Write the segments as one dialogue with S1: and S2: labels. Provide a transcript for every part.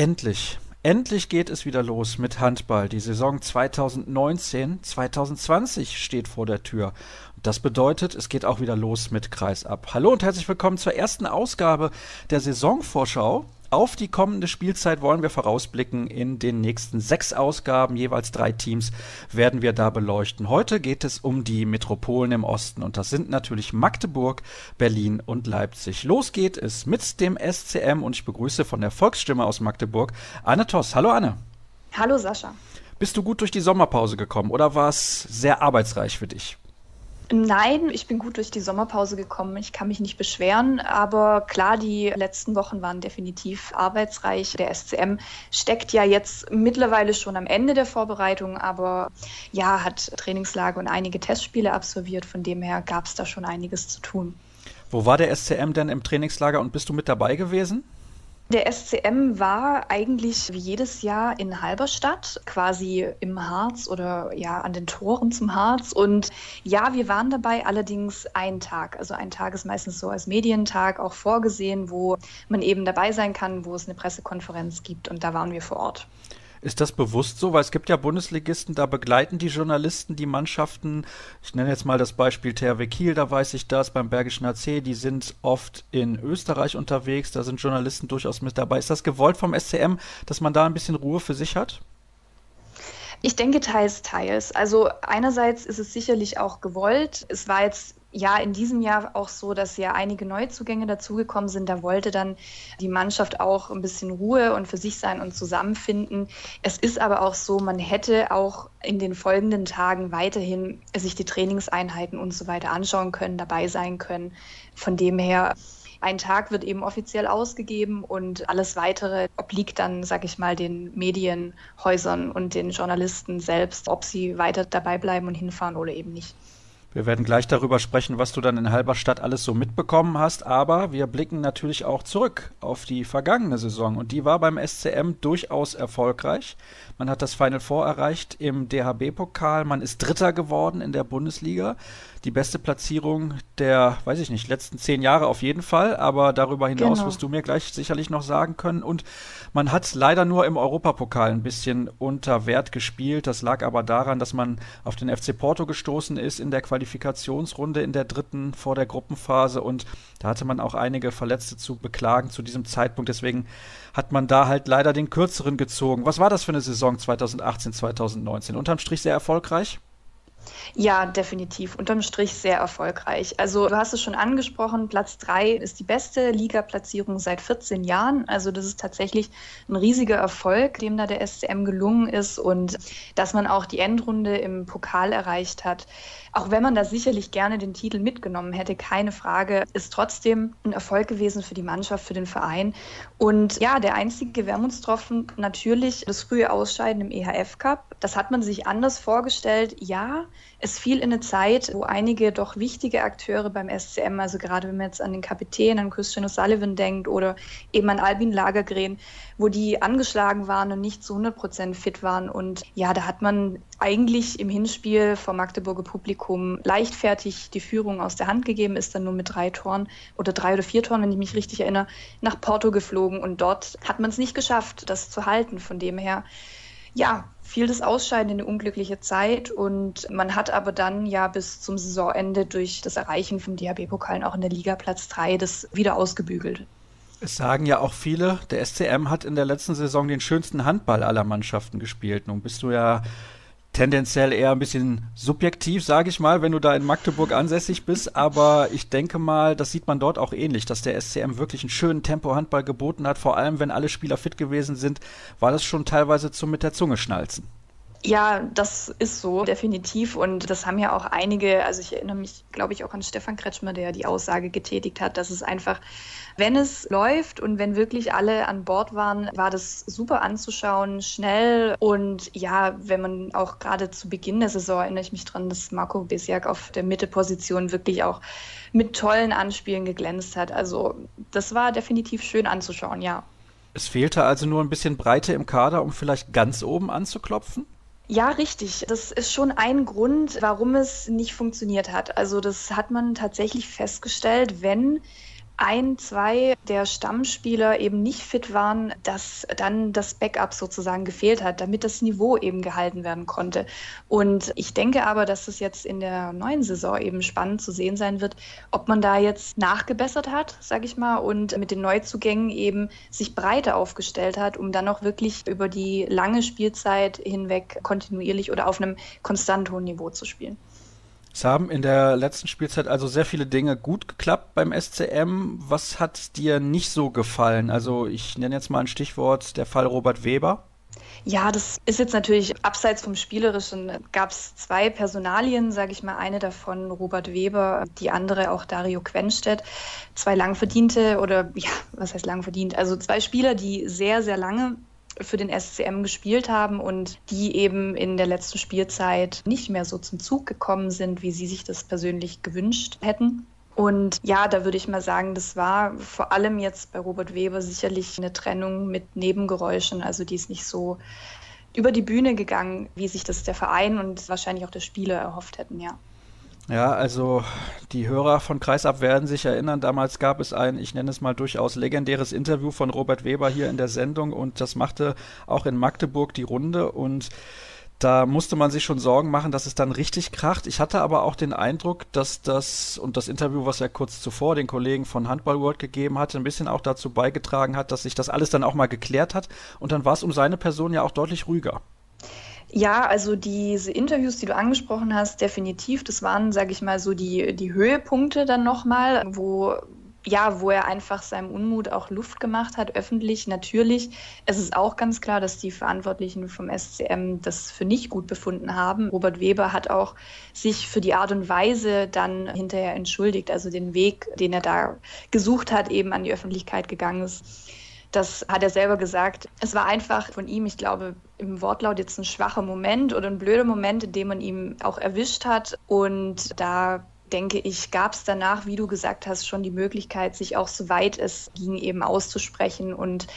S1: Endlich. Endlich geht es wieder los mit Handball. Die Saison 2019-2020 steht vor der Tür. Das bedeutet, es geht auch wieder los mit Kreisab. Hallo und herzlich willkommen zur ersten Ausgabe der Saisonvorschau auf die kommende Spielzeit wollen wir vorausblicken. In den nächsten sechs Ausgaben, jeweils drei Teams, werden wir da beleuchten. Heute geht es um die Metropolen im Osten und das sind natürlich Magdeburg, Berlin und Leipzig. Los geht es mit dem SCM und ich begrüße von der Volksstimme aus Magdeburg Anne Toss. Hallo Anne.
S2: Hallo Sascha.
S1: Bist du gut durch die Sommerpause gekommen oder war es sehr arbeitsreich für dich?
S2: Nein, ich bin gut durch die Sommerpause gekommen. Ich kann mich nicht beschweren. Aber klar, die letzten Wochen waren definitiv arbeitsreich. Der SCM steckt ja jetzt mittlerweile schon am Ende der Vorbereitung, aber ja, hat Trainingslager und einige Testspiele absolviert. Von dem her gab es da schon einiges zu tun.
S1: Wo war der SCM denn im Trainingslager und bist du mit dabei gewesen?
S2: Der SCM war eigentlich wie jedes Jahr in Halberstadt, quasi im Harz oder ja an den Toren zum Harz. Und ja, wir waren dabei allerdings einen Tag. Also ein Tag ist meistens so als Medientag auch vorgesehen, wo man eben dabei sein kann, wo es eine Pressekonferenz gibt. Und da waren wir vor Ort.
S1: Ist das bewusst so? Weil es gibt ja Bundesligisten, da begleiten die Journalisten die Mannschaften. Ich nenne jetzt mal das Beispiel THW Kiel, da weiß ich das, beim Bergischen AC, die sind oft in Österreich unterwegs, da sind Journalisten durchaus mit dabei. Ist das gewollt vom SCM, dass man da ein bisschen Ruhe für sich hat?
S2: Ich denke teils, teils. Also einerseits ist es sicherlich auch gewollt. Es war jetzt ja in diesem Jahr auch so, dass ja einige Neuzugänge dazugekommen sind. Da wollte dann die Mannschaft auch ein bisschen Ruhe und für sich sein und zusammenfinden. Es ist aber auch so, man hätte auch in den folgenden Tagen weiterhin sich die Trainingseinheiten und so weiter anschauen können, dabei sein können. Von dem her ein Tag wird eben offiziell ausgegeben und alles weitere obliegt dann, sag ich mal, den Medienhäusern und den Journalisten selbst, ob sie weiter dabei bleiben und hinfahren oder eben nicht.
S1: Wir werden gleich darüber sprechen, was du dann in Halberstadt alles so mitbekommen hast, aber wir blicken natürlich auch zurück auf die vergangene Saison und die war beim SCM durchaus erfolgreich. Man hat das Final Four erreicht im DHB-Pokal, man ist Dritter geworden in der Bundesliga. Die beste Platzierung der, weiß ich nicht, letzten zehn Jahre auf jeden Fall, aber darüber hinaus genau. wirst du mir gleich sicherlich noch sagen können. Und man hat leider nur im Europapokal ein bisschen unter Wert gespielt. Das lag aber daran, dass man auf den FC Porto gestoßen ist in der Qualifikationsrunde in der dritten vor der Gruppenphase und da hatte man auch einige Verletzte zu beklagen zu diesem Zeitpunkt. Deswegen hat man da halt leider den kürzeren gezogen. Was war das für eine Saison 2018, 2019? Unterm Strich sehr erfolgreich?
S2: Ja, definitiv. Unterm Strich sehr erfolgreich. Also du hast es schon angesprochen, Platz 3 ist die beste Liga-Platzierung seit 14 Jahren. Also das ist tatsächlich ein riesiger Erfolg, dem da der SCM gelungen ist und dass man auch die Endrunde im Pokal erreicht hat. Auch wenn man da sicherlich gerne den Titel mitgenommen hätte, keine Frage, ist trotzdem ein Erfolg gewesen für die Mannschaft, für den Verein. Und ja, der einzige Wermutstropfen natürlich das frühe Ausscheiden im EHF Cup. Das hat man sich anders vorgestellt. Ja, es fiel in eine Zeit, wo einige doch wichtige Akteure beim SCM, also gerade wenn man jetzt an den Kapitän, an Christian O'Sullivan denkt oder eben an Albin Lagergren, wo die angeschlagen waren und nicht zu 100 Prozent fit waren. Und ja, da hat man eigentlich im Hinspiel vom Magdeburger Publikum leichtfertig die Führung aus der Hand gegeben, ist dann nur mit drei Toren oder drei oder vier Toren, wenn ich mich richtig erinnere, nach Porto geflogen. Und dort hat man es nicht geschafft, das zu halten. Von dem her, ja, fiel das Ausscheiden in eine unglückliche Zeit und man hat aber dann ja bis zum Saisonende durch das Erreichen vom DHB-Pokalen auch in der Liga Platz 3 das wieder ausgebügelt.
S1: Es sagen ja auch viele, der SCM hat in der letzten Saison den schönsten Handball aller Mannschaften gespielt. Nun bist du ja tendenziell eher ein bisschen subjektiv, sage ich mal, wenn du da in Magdeburg ansässig bist. Aber ich denke mal, das sieht man dort auch ähnlich, dass der SCM wirklich einen schönen Tempo-Handball geboten hat. Vor allem, wenn alle Spieler fit gewesen sind, war das schon teilweise zum mit der Zunge schnalzen.
S2: Ja, das ist so, definitiv. Und das haben ja auch einige, also ich erinnere mich, glaube ich, auch an Stefan Kretschmer, der die Aussage getätigt hat, dass es einfach, wenn es läuft und wenn wirklich alle an Bord waren, war das super anzuschauen, schnell. Und ja, wenn man auch gerade zu Beginn der Saison erinnere ich mich dran, dass Marco Besiak auf der Mitteposition wirklich auch mit tollen Anspielen geglänzt hat. Also das war definitiv schön anzuschauen, ja.
S1: Es fehlte also nur ein bisschen Breite im Kader, um vielleicht ganz oben anzuklopfen?
S2: Ja, richtig. Das ist schon ein Grund, warum es nicht funktioniert hat. Also das hat man tatsächlich festgestellt, wenn ein, zwei der Stammspieler eben nicht fit waren, dass dann das Backup sozusagen gefehlt hat, damit das Niveau eben gehalten werden konnte. Und ich denke aber, dass es jetzt in der neuen Saison eben spannend zu sehen sein wird, ob man da jetzt nachgebessert hat, sage ich mal, und mit den Neuzugängen eben sich breiter aufgestellt hat, um dann auch wirklich über die lange Spielzeit hinweg kontinuierlich oder auf einem konstant hohen Niveau zu spielen.
S1: Es haben in der letzten Spielzeit also sehr viele Dinge gut geklappt beim SCM. Was hat dir nicht so gefallen? Also ich nenne jetzt mal ein Stichwort, der Fall Robert Weber.
S2: Ja, das ist jetzt natürlich abseits vom Spielerischen. Gab es zwei Personalien, sage ich mal, eine davon Robert Weber, die andere auch Dario Quenstedt. Zwei lang verdiente oder ja, was heißt lang verdient? Also zwei Spieler, die sehr, sehr lange für den SCM gespielt haben und die eben in der letzten Spielzeit nicht mehr so zum Zug gekommen sind, wie sie sich das persönlich gewünscht hätten. Und ja, da würde ich mal sagen, das war vor allem jetzt bei Robert Weber sicherlich eine Trennung mit Nebengeräuschen. Also die ist nicht so über die Bühne gegangen, wie sich das der Verein und wahrscheinlich auch der Spieler erhofft hätten, ja.
S1: Ja, also die Hörer von Kreisab werden sich erinnern, damals gab es ein, ich nenne es mal durchaus legendäres Interview von Robert Weber hier in der Sendung und das machte auch in Magdeburg die Runde und da musste man sich schon Sorgen machen, dass es dann richtig kracht. Ich hatte aber auch den Eindruck, dass das und das Interview, was er kurz zuvor den Kollegen von Handball World gegeben hatte, ein bisschen auch dazu beigetragen hat, dass sich das alles dann auch mal geklärt hat und dann war es um seine Person ja auch deutlich ruhiger.
S2: Ja, also diese Interviews, die du angesprochen hast, definitiv, das waren, sage ich mal, so die, die Höhepunkte dann nochmal, wo ja, wo er einfach seinem Unmut auch Luft gemacht hat, öffentlich. Natürlich, es ist auch ganz klar, dass die Verantwortlichen vom SCM das für nicht gut befunden haben. Robert Weber hat auch sich für die Art und Weise dann hinterher entschuldigt, also den Weg, den er da gesucht hat, eben an die Öffentlichkeit gegangen ist. Das hat er selber gesagt. Es war einfach von ihm, ich glaube, im Wortlaut jetzt ein schwacher Moment oder ein blöder Moment, in dem man ihn auch erwischt hat. Und da denke ich, gab es danach, wie du gesagt hast, schon die Möglichkeit, sich auch soweit es ging eben auszusprechen. Und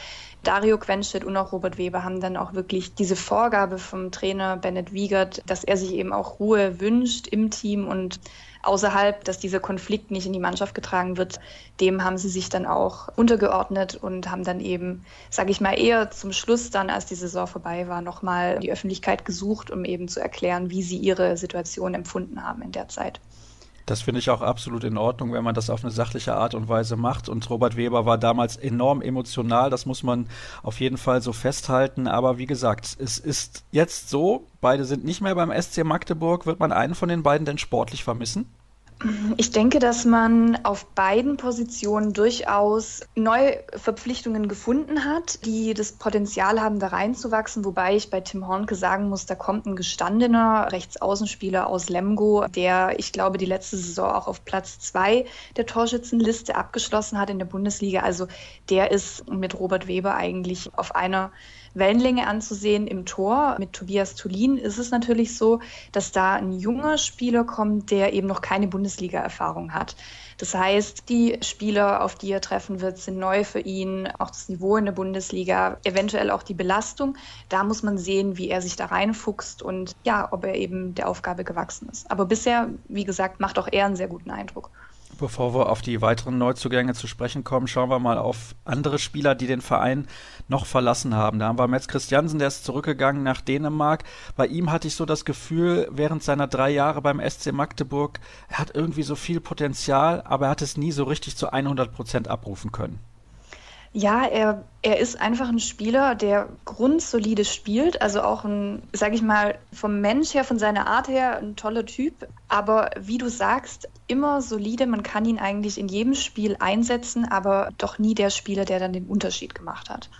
S2: Dario Quenstedt und auch Robert Weber haben dann auch wirklich diese Vorgabe vom Trainer Bennett Wiegert, dass er sich eben auch Ruhe wünscht im Team und außerhalb, dass dieser Konflikt nicht in die Mannschaft getragen wird, dem haben sie sich dann auch untergeordnet und haben dann eben, sage ich mal, eher zum Schluss dann, als die Saison vorbei war, nochmal die Öffentlichkeit gesucht, um eben zu erklären, wie sie ihre Situation empfunden haben in der Zeit.
S1: Das finde ich auch absolut in Ordnung, wenn man das auf eine sachliche Art und Weise macht. Und Robert Weber war damals enorm emotional, das muss man auf jeden Fall so festhalten. Aber wie gesagt, es ist jetzt so, beide sind nicht mehr beim SC Magdeburg. Wird man einen von den beiden denn sportlich vermissen?
S2: Ich denke, dass man auf beiden Positionen durchaus neue Verpflichtungen gefunden hat, die das Potenzial haben, da reinzuwachsen. Wobei ich bei Tim Hornke sagen muss, da kommt ein gestandener Rechtsaußenspieler aus Lemgo, der, ich glaube, die letzte Saison auch auf Platz zwei der Torschützenliste abgeschlossen hat in der Bundesliga. Also der ist mit Robert Weber eigentlich auf einer Wellenlänge anzusehen im Tor. Mit Tobias Tulin ist es natürlich so, dass da ein junger Spieler kommt, der eben noch keine Bundesliga-Erfahrung hat. Das heißt, die Spieler, auf die er treffen wird, sind neu für ihn, auch das Niveau in der Bundesliga, eventuell auch die Belastung. Da muss man sehen, wie er sich da reinfuchst und ja, ob er eben der Aufgabe gewachsen ist. Aber bisher, wie gesagt, macht auch er einen sehr guten Eindruck.
S1: Bevor wir auf die weiteren Neuzugänge zu sprechen kommen, schauen wir mal auf andere Spieler, die den Verein noch verlassen haben. Da haben wir Metz Christiansen, der ist zurückgegangen nach Dänemark. Bei ihm hatte ich so das Gefühl, während seiner drei Jahre beim SC Magdeburg, er hat irgendwie so viel Potenzial, aber er hat es nie so richtig zu 100 Prozent abrufen können.
S2: Ja, er, er ist einfach ein Spieler, der grundsolide spielt. Also auch ein, sag ich mal, vom Mensch her, von seiner Art her, ein toller Typ. Aber wie du sagst, immer solide. Man kann ihn eigentlich in jedem Spiel einsetzen, aber doch nie der Spieler, der dann den Unterschied gemacht hat.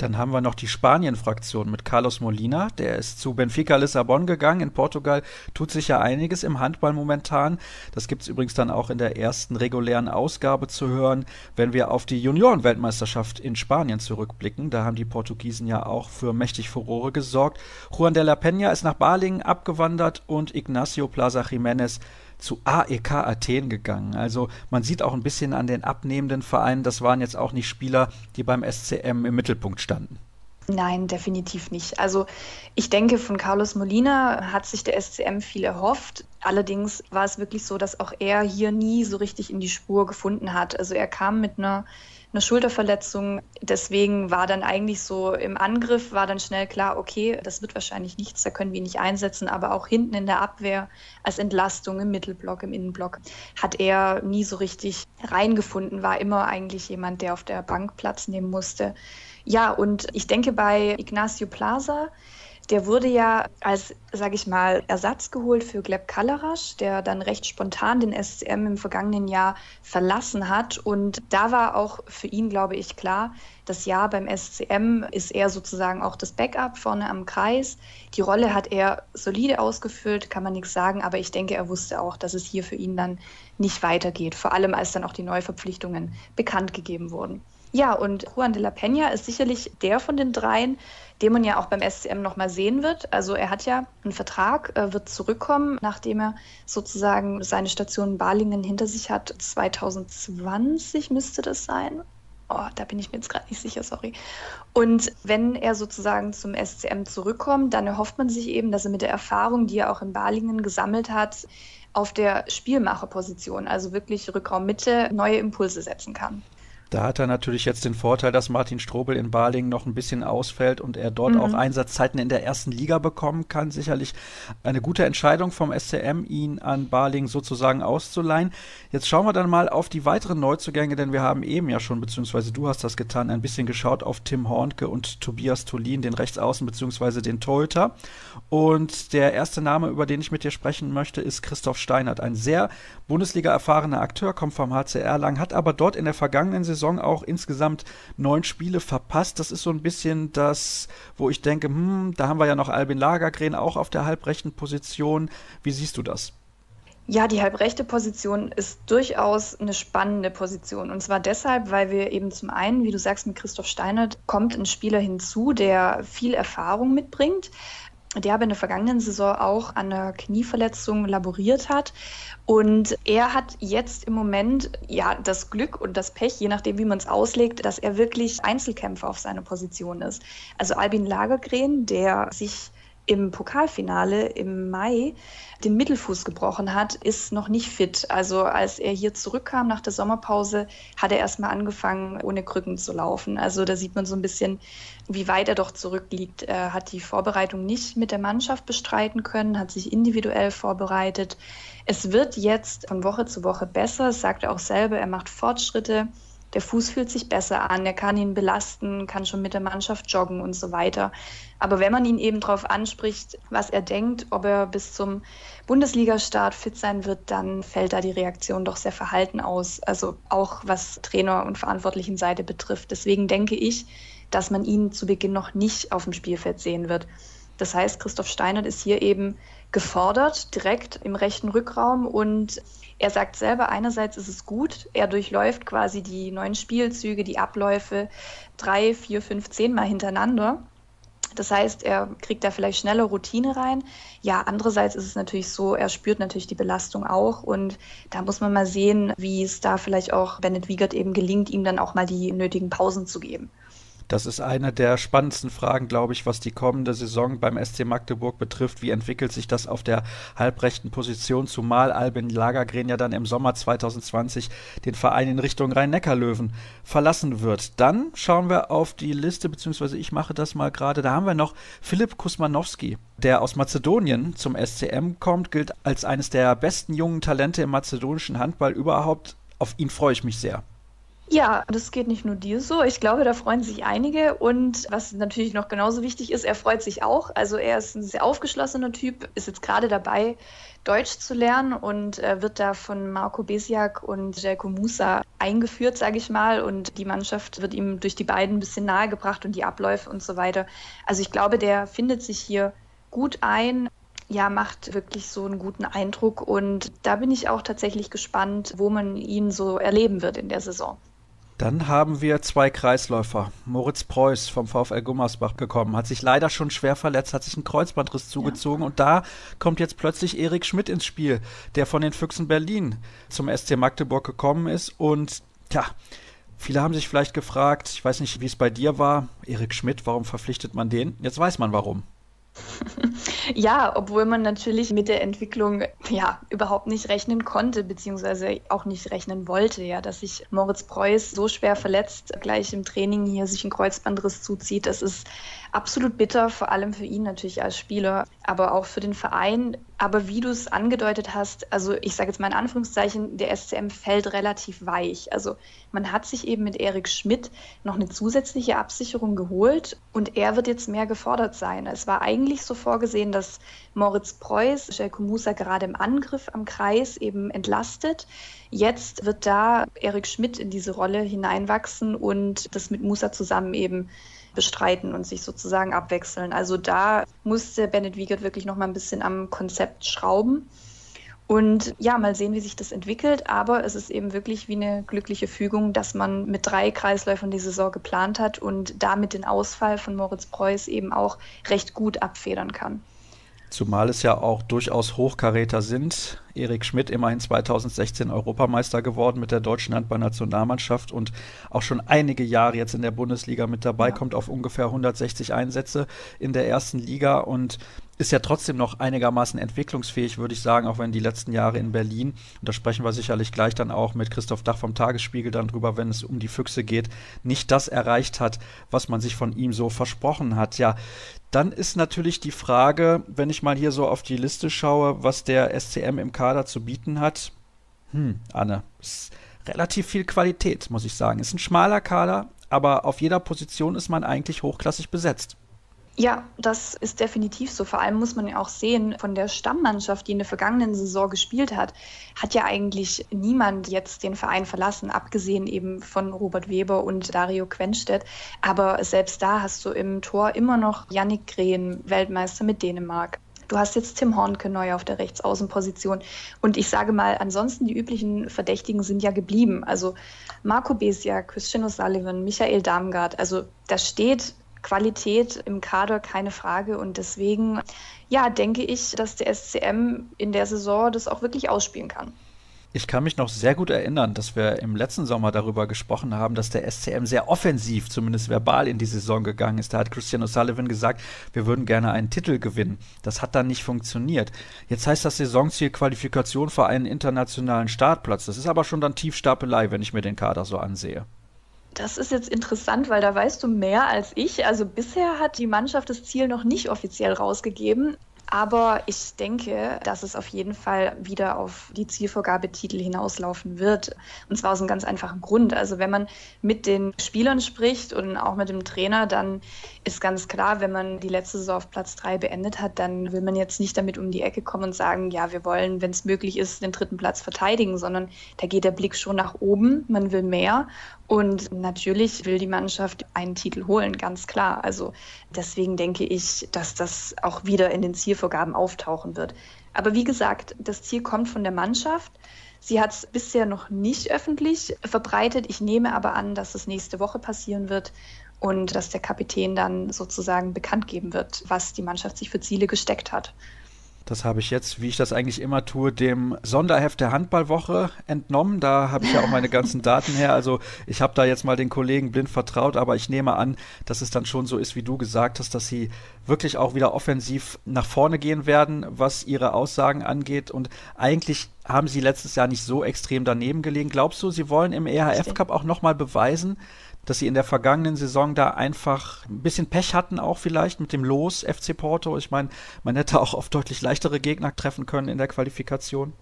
S1: Dann haben wir noch die Spanien-Fraktion mit Carlos Molina. Der ist zu Benfica Lissabon gegangen. In Portugal tut sich ja einiges im Handball momentan. Das gibt es übrigens dann auch in der ersten regulären Ausgabe zu hören, wenn wir auf die Junioren-Weltmeisterschaft in Spanien zurückblicken. Da haben die Portugiesen ja auch für mächtig Furore gesorgt. Juan de la Peña ist nach Balingen abgewandert und Ignacio Plaza Jiménez zu AEK Athen gegangen. Also man sieht auch ein bisschen an den abnehmenden Vereinen, das waren jetzt auch nicht Spieler, die beim SCM im Mittelpunkt standen.
S2: Nein, definitiv nicht. Also ich denke, von Carlos Molina hat sich der SCM viel erhofft. Allerdings war es wirklich so, dass auch er hier nie so richtig in die Spur gefunden hat. Also er kam mit einer, einer Schulterverletzung. Deswegen war dann eigentlich so im Angriff, war dann schnell klar, okay, das wird wahrscheinlich nichts, da können wir ihn nicht einsetzen. Aber auch hinten in der Abwehr als Entlastung im Mittelblock, im Innenblock, hat er nie so richtig reingefunden, war immer eigentlich jemand, der auf der Bank Platz nehmen musste. Ja, und ich denke bei Ignacio Plaza, der wurde ja als, sage ich mal, Ersatz geholt für Gleb Kalarasch, der dann recht spontan den SCM im vergangenen Jahr verlassen hat. Und da war auch für ihn, glaube ich, klar, das Jahr beim SCM ist er sozusagen auch das Backup vorne am Kreis. Die Rolle hat er solide ausgefüllt, kann man nichts sagen, aber ich denke, er wusste auch, dass es hier für ihn dann nicht weitergeht, vor allem als dann auch die Neuverpflichtungen bekannt gegeben wurden. Ja, und Juan de la Peña ist sicherlich der von den dreien, den man ja auch beim SCM nochmal sehen wird. Also er hat ja einen Vertrag, äh, wird zurückkommen, nachdem er sozusagen seine Station Balingen hinter sich hat. 2020 müsste das sein. Oh, da bin ich mir jetzt gerade nicht sicher, sorry. Und wenn er sozusagen zum SCM zurückkommt, dann erhofft man sich eben, dass er mit der Erfahrung, die er auch in Balingen gesammelt hat, auf der Spielmacherposition, also wirklich Rückraummitte, neue Impulse setzen kann.
S1: Da hat er natürlich jetzt den Vorteil, dass Martin Strobel in Balingen noch ein bisschen ausfällt und er dort mhm. auch Einsatzzeiten in der ersten Liga bekommen kann. Sicherlich eine gute Entscheidung vom SCM, ihn an Balingen sozusagen auszuleihen. Jetzt schauen wir dann mal auf die weiteren Neuzugänge, denn wir haben eben ja schon, beziehungsweise du hast das getan, ein bisschen geschaut auf Tim Hornke und Tobias Tolin, den Rechtsaußen, beziehungsweise den Torhüter. Und der erste Name, über den ich mit dir sprechen möchte, ist Christoph Steinert. Ein sehr Bundesliga erfahrener Akteur, kommt vom HCR lang, hat aber dort in der vergangenen Saison Saison auch insgesamt neun Spiele verpasst. Das ist so ein bisschen das, wo ich denke, hm, da haben wir ja noch Albin Lagergren auch auf der halbrechten Position. Wie siehst du das?
S2: Ja, die halbrechte Position ist durchaus eine spannende Position. Und zwar deshalb, weil wir eben zum einen, wie du sagst, mit Christoph Steinert kommt ein Spieler hinzu, der viel Erfahrung mitbringt, der aber in der vergangenen Saison auch an einer Knieverletzung laboriert hat. Und er hat jetzt im Moment ja das Glück und das Pech, je nachdem, wie man es auslegt, dass er wirklich Einzelkämpfer auf seiner Position ist. Also Albin Lagergren, der sich im Pokalfinale im Mai den Mittelfuß gebrochen hat, ist noch nicht fit. Also als er hier zurückkam nach der Sommerpause, hat er erstmal angefangen, ohne Krücken zu laufen. Also da sieht man so ein bisschen, wie weit er doch zurückliegt. Er hat die Vorbereitung nicht mit der Mannschaft bestreiten können, hat sich individuell vorbereitet. Es wird jetzt von Woche zu Woche besser, sagt er auch selber, er macht Fortschritte der Fuß fühlt sich besser an, er kann ihn belasten, kann schon mit der Mannschaft joggen und so weiter. Aber wenn man ihn eben darauf anspricht, was er denkt, ob er bis zum Bundesliga-Start fit sein wird, dann fällt da die Reaktion doch sehr verhalten aus. Also auch was Trainer und verantwortlichen Seite betrifft. Deswegen denke ich, dass man ihn zu Beginn noch nicht auf dem Spielfeld sehen wird. Das heißt, Christoph Steinert ist hier eben gefordert, direkt im rechten Rückraum und er sagt selber, einerseits ist es gut, er durchläuft quasi die neuen Spielzüge, die Abläufe drei, vier, fünf, zehn Mal hintereinander. Das heißt, er kriegt da vielleicht schneller Routine rein. Ja, andererseits ist es natürlich so, er spürt natürlich die Belastung auch und da muss man mal sehen, wie es da vielleicht auch Bennett Wiegert eben gelingt, ihm dann auch mal die nötigen Pausen zu geben.
S1: Das ist eine der spannendsten Fragen, glaube ich, was die kommende Saison beim SC Magdeburg betrifft. Wie entwickelt sich das auf der halbrechten Position, zumal Albin Lagergren ja dann im Sommer 2020 den Verein in Richtung Rhein-Neckar-Löwen verlassen wird. Dann schauen wir auf die Liste, beziehungsweise ich mache das mal gerade. Da haben wir noch Philipp Kusmanowski, der aus Mazedonien zum SCM kommt, gilt als eines der besten jungen Talente im mazedonischen Handball überhaupt. Auf ihn freue ich mich sehr.
S2: Ja, das geht nicht nur dir so. Ich glaube, da freuen sich einige. Und was natürlich noch genauso wichtig ist, er freut sich auch. Also er ist ein sehr aufgeschlossener Typ, ist jetzt gerade dabei, Deutsch zu lernen und äh, wird da von Marco Besiak und Jelko Musa eingeführt, sage ich mal. Und die Mannschaft wird ihm durch die beiden ein bisschen nahegebracht und die Abläufe und so weiter. Also ich glaube, der findet sich hier gut ein ja, macht wirklich so einen guten Eindruck. Und da bin ich auch tatsächlich gespannt, wo man ihn so erleben wird in der Saison.
S1: Dann haben wir zwei Kreisläufer. Moritz Preuß vom VfL Gummersbach gekommen, hat sich leider schon schwer verletzt, hat sich einen Kreuzbandriss zugezogen ja. und da kommt jetzt plötzlich Erik Schmidt ins Spiel, der von den Füchsen Berlin zum SC Magdeburg gekommen ist und ja, Viele haben sich vielleicht gefragt, ich weiß nicht, wie es bei dir war, Erik Schmidt, warum verpflichtet man den? Jetzt weiß man warum.
S2: Ja, obwohl man natürlich mit der Entwicklung ja überhaupt nicht rechnen konnte, beziehungsweise auch nicht rechnen wollte, ja, dass sich Moritz Preuß so schwer verletzt, gleich im Training hier sich einen Kreuzbandriss zuzieht. Das ist absolut bitter, vor allem für ihn natürlich als Spieler, aber auch für den Verein. Aber wie du es angedeutet hast, also ich sage jetzt mal in Anführungszeichen, der SCM fällt relativ weich. Also man hat sich eben mit Erik Schmidt noch eine zusätzliche Absicherung geholt und er wird jetzt mehr gefordert sein. Es war eigentlich so vorgesehen, dass Moritz Preuß Jelko Musa gerade im Angriff am Kreis eben entlastet. Jetzt wird da Erik Schmidt in diese Rolle hineinwachsen und das mit Musa zusammen eben bestreiten und sich sozusagen abwechseln. Also da musste Bennett Wiegert wirklich noch mal ein bisschen am Konzept schrauben. Und ja, mal sehen, wie sich das entwickelt. Aber es ist eben wirklich wie eine glückliche Fügung, dass man mit drei Kreisläufern die Saison geplant hat und damit den Ausfall von Moritz Preuß eben auch recht gut abfedern kann.
S1: Zumal es ja auch durchaus Hochkaräter sind. Erik Schmidt immerhin 2016 Europameister geworden mit der deutschen Handballnationalmannschaft und auch schon einige Jahre jetzt in der Bundesliga mit dabei, ja. kommt auf ungefähr 160 Einsätze in der ersten Liga und ist ja trotzdem noch einigermaßen entwicklungsfähig, würde ich sagen, auch wenn die letzten Jahre in Berlin, und da sprechen wir sicherlich gleich dann auch mit Christoph Dach vom Tagesspiegel dann drüber, wenn es um die Füchse geht, nicht das erreicht hat, was man sich von ihm so versprochen hat. Ja, dann ist natürlich die Frage, wenn ich mal hier so auf die Liste schaue, was der SCM im Kader zu bieten hat. Hm, Anne, ist relativ viel Qualität, muss ich sagen. Ist ein schmaler Kader, aber auf jeder Position ist man eigentlich hochklassig besetzt.
S2: Ja, das ist definitiv so. Vor allem muss man ja auch sehen, von der Stammmannschaft, die in der vergangenen Saison gespielt hat, hat ja eigentlich niemand jetzt den Verein verlassen, abgesehen eben von Robert Weber und Dario Quenstedt. Aber selbst da hast du im Tor immer noch Yannick Green, Weltmeister mit Dänemark. Du hast jetzt Tim Hornke neu auf der Rechtsaußenposition. Und ich sage mal, ansonsten die üblichen Verdächtigen sind ja geblieben. Also Marco Besiak, Christian O'Sullivan, Michael Damgard. Also da steht Qualität im Kader, keine Frage. Und deswegen, ja, denke ich, dass der SCM in der Saison das auch wirklich ausspielen kann.
S1: Ich kann mich noch sehr gut erinnern, dass wir im letzten Sommer darüber gesprochen haben, dass der SCM sehr offensiv, zumindest verbal, in die Saison gegangen ist. Da hat Christian O'Sullivan gesagt, wir würden gerne einen Titel gewinnen. Das hat dann nicht funktioniert. Jetzt heißt das Saisonziel Qualifikation für einen internationalen Startplatz. Das ist aber schon dann Tiefstapelei, wenn ich mir den Kader so ansehe.
S2: Das ist jetzt interessant, weil da weißt du mehr als ich. Also bisher hat die Mannschaft das Ziel noch nicht offiziell rausgegeben. Aber ich denke, dass es auf jeden Fall wieder auf die Zielvorgabetitel hinauslaufen wird. Und zwar aus einem ganz einfachen Grund. Also wenn man mit den Spielern spricht und auch mit dem Trainer, dann ist ganz klar, wenn man die letzte Saison auf Platz drei beendet hat, dann will man jetzt nicht damit um die Ecke kommen und sagen, ja, wir wollen, wenn es möglich ist, den dritten Platz verteidigen, sondern da geht der Blick schon nach oben. Man will mehr. Und natürlich will die Mannschaft einen Titel holen, ganz klar. Also deswegen denke ich, dass das auch wieder in den Zielvorgaben auftauchen wird. Aber wie gesagt, das Ziel kommt von der Mannschaft. Sie hat es bisher noch nicht öffentlich verbreitet. Ich nehme aber an, dass es nächste Woche passieren wird und dass der Kapitän dann sozusagen bekannt geben wird, was die Mannschaft sich für Ziele gesteckt hat.
S1: Das habe ich jetzt, wie ich das eigentlich immer tue, dem Sonderheft der Handballwoche entnommen. Da habe ich ja auch meine ganzen Daten her. Also ich habe da jetzt mal den Kollegen blind vertraut, aber ich nehme an, dass es dann schon so ist, wie du gesagt hast, dass sie wirklich auch wieder offensiv nach vorne gehen werden, was ihre Aussagen angeht. Und eigentlich haben sie letztes Jahr nicht so extrem daneben gelegen. Glaubst du, sie wollen im EHF Cup auch nochmal beweisen, dass sie in der vergangenen Saison da einfach ein bisschen Pech hatten, auch vielleicht mit dem Los FC Porto. Ich meine, man hätte auch auf deutlich leichtere Gegner treffen können in der Qualifikation.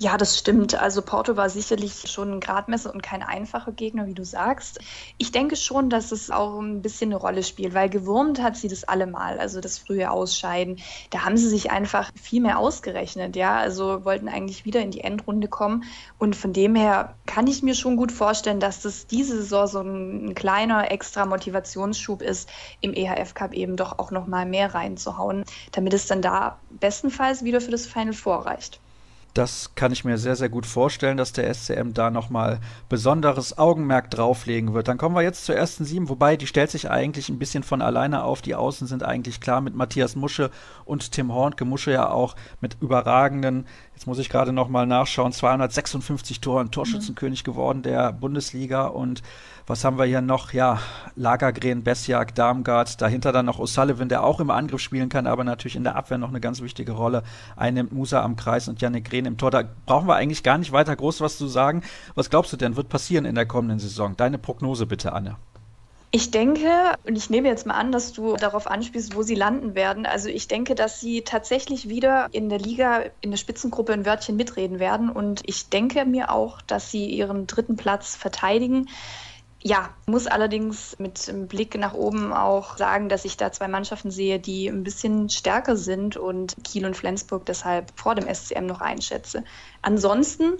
S2: Ja, das stimmt. Also Porto war sicherlich schon ein Gradmesser und kein einfacher Gegner, wie du sagst. Ich denke schon, dass es auch ein bisschen eine Rolle spielt, weil gewurmt hat sie das allemal, also das frühe Ausscheiden. Da haben sie sich einfach viel mehr ausgerechnet, ja, also wollten eigentlich wieder in die Endrunde kommen. Und von dem her kann ich mir schon gut vorstellen, dass das diese Saison so ein, kleiner extra Motivationsschub ist, im EHF Cup eben doch auch noch mal mehr reinzuhauen, damit es dann da bestenfalls wieder für das Final vorreicht.
S1: Das kann ich mir sehr, sehr gut vorstellen, dass der SCM da nochmal besonderes Augenmerk drauflegen wird. Dann kommen wir jetzt zur ersten sieben, wobei die stellt sich eigentlich ein bisschen von alleine auf. Die Außen sind eigentlich klar mit Matthias Musche und Tim Hornke. Musche ja auch mit überragenden, jetzt muss ich gerade nochmal nachschauen, 256 Toren, Torschützenkönig mhm. geworden der Bundesliga und was haben wir hier noch? Ja, Lagergren, Besjak, Darmgard, dahinter dann noch O'Sullivan, der auch im Angriff spielen kann, aber natürlich in der Abwehr noch eine ganz wichtige Rolle einnimmt. Musa am Kreis und Janik Green im Tor. Da brauchen wir eigentlich gar nicht weiter groß was zu sagen. Was glaubst du denn, wird passieren in der kommenden Saison? Deine Prognose bitte, Anne.
S2: Ich denke, und ich nehme jetzt mal an, dass du darauf anspielst, wo sie landen werden. Also ich denke, dass sie tatsächlich wieder in der Liga, in der Spitzengruppe ein Wörtchen mitreden werden. Und ich denke mir auch, dass sie ihren dritten Platz verteidigen. Ja, muss allerdings mit Blick nach oben auch sagen, dass ich da zwei Mannschaften sehe, die ein bisschen stärker sind und Kiel und Flensburg deshalb vor dem SCM noch einschätze. Ansonsten,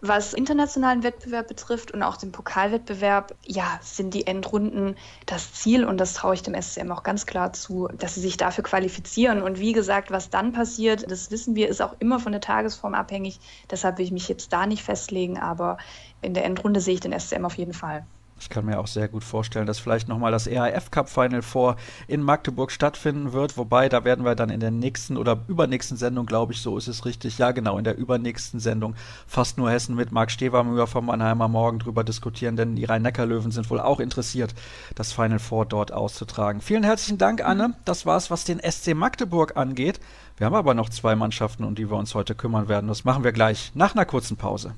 S2: was internationalen Wettbewerb betrifft und auch den Pokalwettbewerb, ja, sind die Endrunden das Ziel und das traue ich dem SCM auch ganz klar zu, dass sie sich dafür qualifizieren. Und wie gesagt, was dann passiert, das wissen wir, ist auch immer von der Tagesform abhängig. Deshalb will ich mich jetzt da nicht festlegen, aber in der Endrunde sehe ich den SCM auf jeden Fall.
S1: Ich kann mir auch sehr gut vorstellen, dass vielleicht nochmal das EHF Cup Final vor in Magdeburg stattfinden wird. Wobei, da werden wir dann in der nächsten oder übernächsten Sendung, glaube ich, so ist es richtig. Ja, genau, in der übernächsten Sendung fast nur Hessen mit Marc Stevermüher vom Mannheimer Morgen drüber diskutieren, denn die Rhein-Neckar-Löwen sind wohl auch interessiert, das Final Four dort auszutragen. Vielen herzlichen Dank, Anne. Das war's, was den SC Magdeburg angeht. Wir haben aber noch zwei Mannschaften, um die wir uns heute kümmern werden. Das machen wir gleich nach einer kurzen Pause.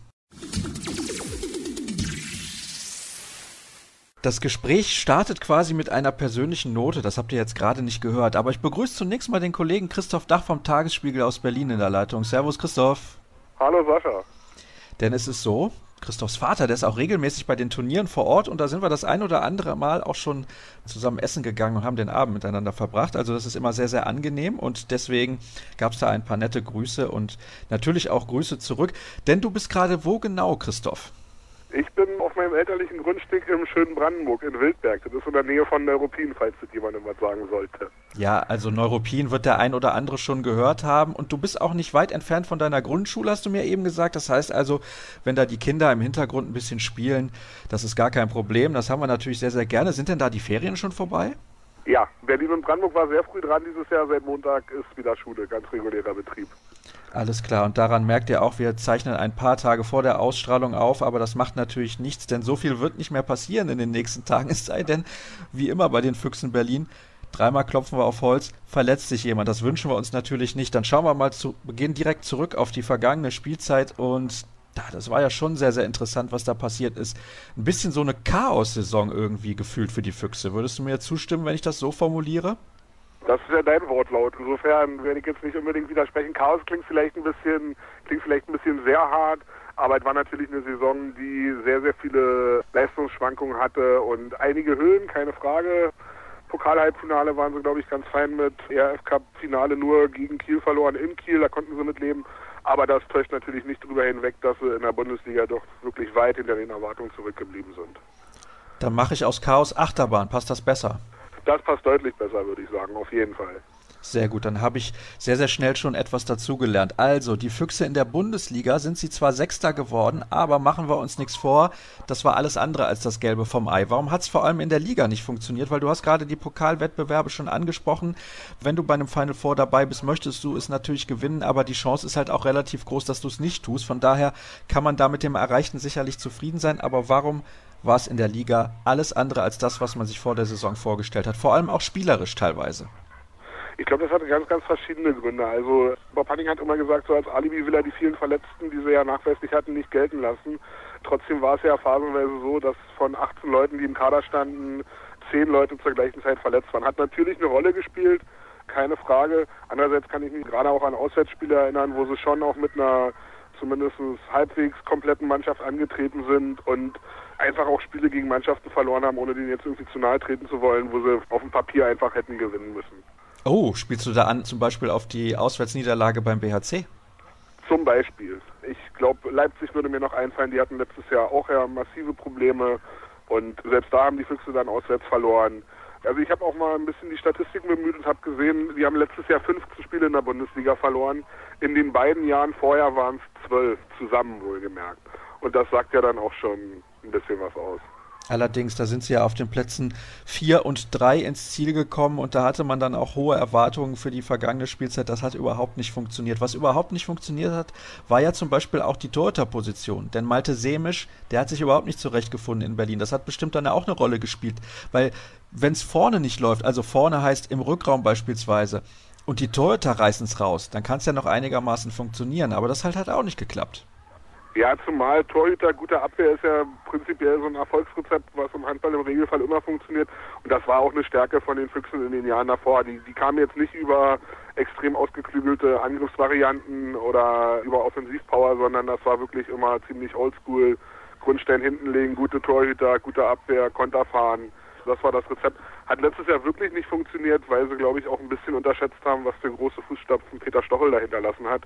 S1: Das Gespräch startet quasi mit einer persönlichen Note, das habt ihr jetzt gerade nicht gehört, aber ich begrüße zunächst mal den Kollegen Christoph Dach vom Tagesspiegel aus Berlin in der Leitung. Servus Christoph.
S3: Hallo Sascha.
S1: Denn es ist so, Christophs Vater, der ist auch regelmäßig bei den Turnieren vor Ort und da sind wir das ein oder andere Mal auch schon zusammen essen gegangen und haben den Abend miteinander verbracht. Also das ist immer sehr, sehr angenehm und deswegen gab es da ein paar nette Grüße und natürlich auch Grüße zurück. Denn du bist gerade wo genau, Christoph?
S3: Ich bin auf meinem elterlichen Grundstück im schönen Brandenburg in Wildberg. Das ist in der Nähe von Neuruppin, falls das jemandem was sagen sollte.
S1: Ja, also Neuruppin wird der ein oder andere schon gehört haben. Und du bist auch nicht weit entfernt von deiner Grundschule, hast du mir eben gesagt. Das heißt also, wenn da die Kinder im Hintergrund ein bisschen spielen, das ist gar kein Problem. Das haben wir natürlich sehr, sehr gerne. Sind denn da die Ferien schon vorbei?
S3: Ja, Berlin und Brandenburg war sehr früh dran dieses Jahr. Seit Montag ist wieder Schule, ganz regulärer Betrieb.
S1: Alles klar. Und daran merkt ihr auch, wir zeichnen ein paar Tage vor der Ausstrahlung auf, aber das macht natürlich nichts, denn so viel wird nicht mehr passieren in den nächsten Tagen. Es sei denn, wie immer bei den Füchsen Berlin, dreimal klopfen wir auf Holz, verletzt sich jemand. Das wünschen wir uns natürlich nicht. Dann schauen wir mal zu Beginn direkt zurück auf die vergangene Spielzeit und ja, das war ja schon sehr, sehr interessant, was da passiert ist. Ein bisschen so eine Chaos-Saison irgendwie gefühlt für die Füchse. Würdest du mir zustimmen, wenn ich das so formuliere?
S3: Das ist ja dein Wortlaut. Insofern werde ich jetzt nicht unbedingt widersprechen. Chaos klingt vielleicht ein bisschen, klingt vielleicht ein bisschen sehr hart, aber es war natürlich eine Saison, die sehr, sehr viele Leistungsschwankungen hatte und einige Höhen, keine Frage. Pokal-Halbfinale waren sie, glaube ich, ganz fein mit. ERF Cup-Finale nur gegen Kiel verloren in Kiel, da konnten sie mit leben. Aber das täuscht natürlich nicht darüber hinweg, dass sie in der Bundesliga doch wirklich weit hinter den Erwartungen zurückgeblieben sind.
S1: Dann mache ich aus Chaos Achterbahn. Passt das besser?
S3: Das passt deutlich besser, würde ich sagen, auf jeden Fall.
S1: Sehr gut, dann habe ich sehr, sehr schnell schon etwas dazugelernt. Also, die Füchse in der Bundesliga sind sie zwar Sechster geworden, aber machen wir uns nichts vor, das war alles andere als das Gelbe vom Ei. Warum hat es vor allem in der Liga nicht funktioniert? Weil du hast gerade die Pokalwettbewerbe schon angesprochen. Wenn du bei einem Final Four dabei bist, möchtest du es natürlich gewinnen, aber die Chance ist halt auch relativ groß, dass du es nicht tust. Von daher kann man da mit dem Erreichten sicherlich zufrieden sein, aber warum war es in der Liga alles andere als das, was man sich vor der Saison vorgestellt hat. Vor allem auch spielerisch teilweise.
S3: Ich glaube, das hatte ganz, ganz verschiedene Gründe. Also Bob Hanning hat immer gesagt, so als Alibi will er die vielen Verletzten, die sie ja nachweislich hatten, nicht gelten lassen. Trotzdem war es ja phasenweise so, dass von 18 Leuten, die im Kader standen, 10 Leute zur gleichen Zeit verletzt waren. Hat natürlich eine Rolle gespielt, keine Frage. Andererseits kann ich mich gerade auch an Auswärtsspiele erinnern, wo sie schon auch mit einer zumindest halbwegs kompletten Mannschaft angetreten sind und einfach auch Spiele gegen Mannschaften verloren haben, ohne denen jetzt irgendwie zu nahe treten zu wollen, wo sie auf dem Papier einfach hätten gewinnen müssen.
S1: Oh, spielst du da an zum Beispiel auf die Auswärtsniederlage beim BHC?
S3: Zum Beispiel. Ich glaube, Leipzig würde mir noch einfallen, die hatten letztes Jahr auch ja massive Probleme und selbst da haben die Füchse dann auswärts verloren. Also ich habe auch mal ein bisschen die Statistiken bemüht und habe gesehen, die haben letztes Jahr 15 Spiele in der Bundesliga verloren. In den beiden Jahren vorher waren es 12 zusammen wohlgemerkt. Und das sagt ja dann auch schon ein bisschen was aus.
S1: Allerdings, da sind sie ja auf den Plätzen 4 und 3 ins Ziel gekommen und da hatte man dann auch hohe Erwartungen für die vergangene Spielzeit. Das hat überhaupt nicht funktioniert. Was überhaupt nicht funktioniert hat, war ja zum Beispiel auch die Torhüterposition. Denn Malte Semisch, der hat sich überhaupt nicht zurechtgefunden in Berlin. Das hat bestimmt dann auch eine Rolle gespielt. Weil, wenn es vorne nicht läuft, also vorne heißt im Rückraum beispielsweise, und die Torhüter reißen es raus, dann kann es ja noch einigermaßen funktionieren. Aber das halt hat auch nicht geklappt.
S3: Ja, zumal Torhüter, gute Abwehr ist ja prinzipiell so ein Erfolgsrezept, was im Handball im Regelfall immer funktioniert. Und das war auch eine Stärke von den Füchsen in den Jahren davor. Die, die kamen jetzt nicht über extrem ausgeklügelte Angriffsvarianten oder über Offensivpower, sondern das war wirklich immer ziemlich oldschool. Grundstein hintenlegen, gute Torhüter, gute Abwehr, Konter fahren. Das war das Rezept. Hat letztes Jahr wirklich nicht funktioniert, weil sie, glaube ich, auch ein bisschen unterschätzt haben, was für große Fußstapfen Peter Stochel da hinterlassen hat.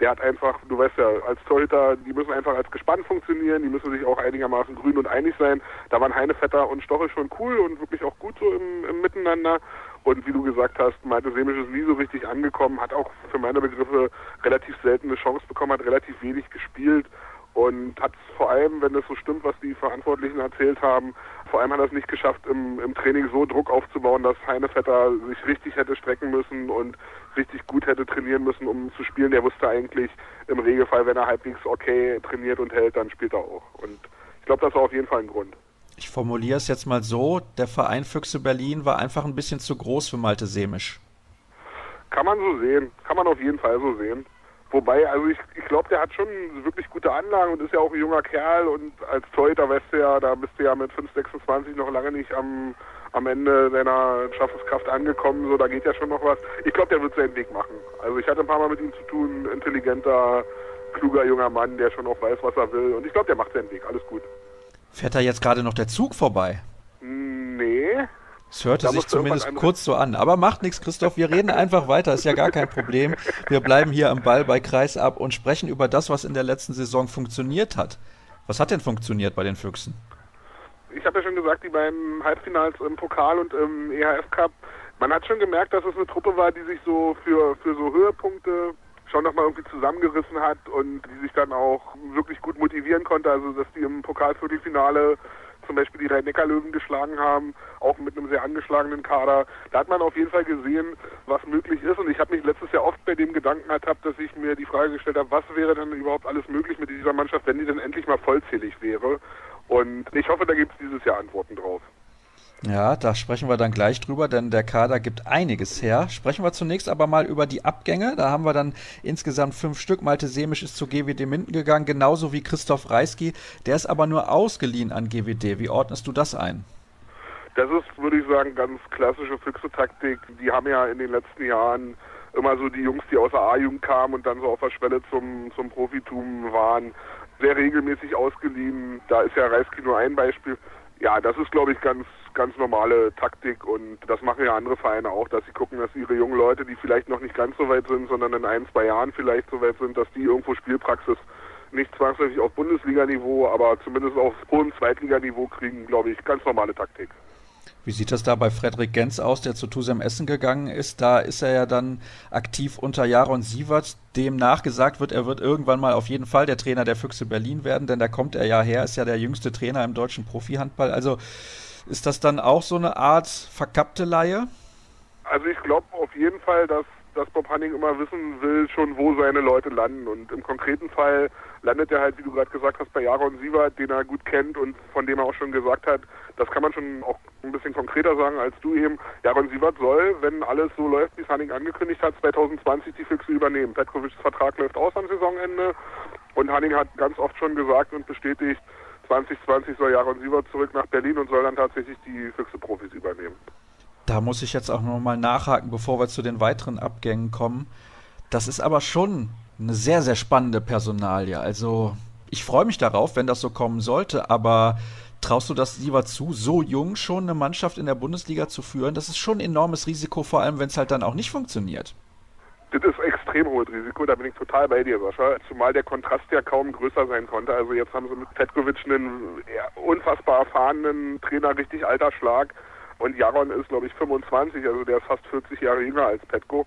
S3: Der hat einfach, du weißt ja, als Torhüter, die müssen einfach als gespannt funktionieren, die müssen sich auch einigermaßen grün und einig sein. Da waren Heinevetter und Stochel schon cool und wirklich auch gut so im, im Miteinander. Und wie du gesagt hast, Malte Semisch ist nie so richtig angekommen, hat auch für meine Begriffe relativ selten eine Chance bekommen, hat relativ wenig gespielt und hat vor allem, wenn es so stimmt, was die Verantwortlichen erzählt haben, vor allem hat er es nicht geschafft, im, im Training so Druck aufzubauen, dass Heinevetter sich richtig hätte strecken müssen und richtig gut hätte trainieren müssen, um zu spielen. Der wusste eigentlich im Regelfall, wenn er halbwegs okay trainiert und hält, dann spielt er auch. Und ich glaube, das war auf jeden Fall ein Grund.
S1: Ich formuliere es jetzt mal so, der Verein Füchse Berlin war einfach ein bisschen zu groß für Malte Semisch.
S3: Kann man so sehen, kann man auf jeden Fall so sehen. Wobei, also ich, ich glaube, der hat schon wirklich gute Anlagen und ist ja auch ein junger Kerl und als Torhüter weißt du ja, da bist du ja mit 5,26 noch lange nicht am, am Ende deiner Schaffenskraft angekommen, so da geht ja schon noch was. Ich glaube, der wird seinen Weg machen. Also ich hatte ein paar Mal mit ihm zu tun, intelligenter, kluger junger Mann, der schon auch weiß, was er will und ich glaube, der macht seinen Weg, alles gut.
S1: Fährt da jetzt gerade noch der Zug vorbei?
S3: Nee,
S1: es hörte sich zumindest kurz so an. Aber macht nichts, Christoph. Wir reden einfach weiter. Ist ja gar kein Problem. Wir bleiben hier am Ball bei Kreis ab und sprechen über das, was in der letzten Saison funktioniert hat. Was hat denn funktioniert bei den Füchsen?
S3: Ich habe ja schon gesagt, die beiden Halbfinals im Pokal und im EHF Cup. Man hat schon gemerkt, dass es eine Truppe war, die sich so für, für so Höhepunkte schon nochmal irgendwie zusammengerissen hat und die sich dann auch wirklich gut motivieren konnte. Also, dass die im Pokalviertelfinale zum Beispiel die Rhein-Neckar-Löwen geschlagen haben, auch mit einem sehr angeschlagenen Kader. Da hat man auf jeden Fall gesehen, was möglich ist. Und ich habe mich letztes Jahr oft bei dem Gedanken ertappt, dass ich mir die Frage gestellt habe, was wäre denn überhaupt alles möglich mit dieser Mannschaft, wenn die denn endlich mal vollzählig wäre. Und ich hoffe, da gibt es dieses Jahr Antworten drauf.
S1: Ja, da sprechen wir dann gleich drüber, denn der Kader gibt einiges her. Sprechen wir zunächst aber mal über die Abgänge. Da haben wir dann insgesamt fünf Stück. Malte Semisch ist zu GWD Minden gegangen, genauso wie Christoph Reisky. Der ist aber nur ausgeliehen an GWD. Wie ordnest du das ein?
S3: Das ist, würde ich sagen, ganz klassische Füchse-Taktik. Die haben ja in den letzten Jahren immer so die Jungs, die aus der A-Jugend kamen und dann so auf der Schwelle zum, zum Profitum waren, sehr regelmäßig ausgeliehen. Da ist ja Reisky nur ein Beispiel. Ja, das ist, glaube ich, ganz, ganz normale Taktik und das machen ja andere Vereine auch, dass sie gucken, dass ihre jungen Leute, die vielleicht noch nicht ganz so weit sind, sondern in ein, zwei Jahren vielleicht so weit sind, dass die irgendwo Spielpraxis nicht zwangsläufig auf Bundesliga-Niveau, aber zumindest auf hohem Zweitliganiveau kriegen, glaube ich, ganz normale Taktik.
S1: Wie sieht das da bei Frederik Gens aus, der zu Tusem Essen gegangen ist? Da ist er ja dann aktiv unter Jaron Sievert, dem nachgesagt wird, er wird irgendwann mal auf jeden Fall der Trainer der Füchse Berlin werden, denn da kommt er ja her, ist ja der jüngste Trainer im deutschen Profihandball. Also ist das dann auch so eine Art verkappte Laie?
S3: Also ich glaube auf jeden Fall, dass dass Bob Hanning immer wissen will, schon wo seine Leute landen. Und im konkreten Fall landet er halt, wie du gerade gesagt hast, bei Jaron Sievert, den er gut kennt und von dem er auch schon gesagt hat, das kann man schon auch ein bisschen konkreter sagen als du eben. Jaron Sievert soll, wenn alles so läuft, wie es Hanning angekündigt hat, 2020 die Füchse übernehmen. Petkovics Vertrag läuft aus am Saisonende und Hanning hat ganz oft schon gesagt und bestätigt, 2020 soll Jaron Sievert zurück nach Berlin und soll dann tatsächlich die Füchse-Profis übernehmen.
S1: Da muss ich jetzt auch nochmal nachhaken, bevor wir zu den weiteren Abgängen kommen. Das ist aber schon eine sehr, sehr spannende Personalie. Also ich freue mich darauf, wenn das so kommen sollte, aber traust du das lieber zu, so jung schon eine Mannschaft in der Bundesliga zu führen? Das ist schon ein enormes Risiko, vor allem wenn es halt dann auch nicht funktioniert.
S3: Das ist extrem hohes Risiko, da bin ich total bei dir, Sascha. Zumal der Kontrast ja kaum größer sein konnte. Also jetzt haben sie mit Petkovic einen unfassbar erfahrenen Trainer, richtig alter Schlag Und Jaron ist, glaube ich, 25, also der ist fast 40 Jahre jünger als Petko.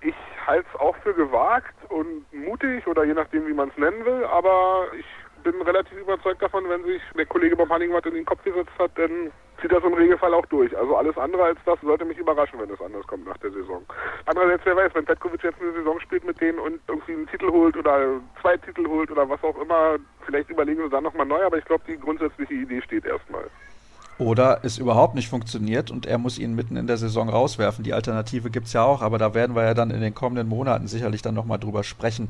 S3: Ich halte es auch für gewagt und mutig oder je nachdem, wie man es nennen will, aber ich bin relativ überzeugt davon, wenn sich der Kollege Bob Hunning was in den Kopf gesetzt hat, dann zieht das im Regelfall auch durch. Also alles andere als das sollte mich überraschen, wenn es anders kommt nach der Saison. Andererseits, wer weiß, wenn Petkovic jetzt eine Saison spielt mit denen und irgendwie einen Titel holt oder zwei Titel holt oder was auch immer, vielleicht überlegen sie dann nochmal neu, aber ich glaube, die grundsätzliche Idee steht erstmal.
S1: Oder es überhaupt nicht funktioniert und er muss ihn mitten in der Saison rauswerfen. Die Alternative gibt es ja auch, aber da werden wir ja dann in den kommenden Monaten sicherlich dann nochmal drüber sprechen.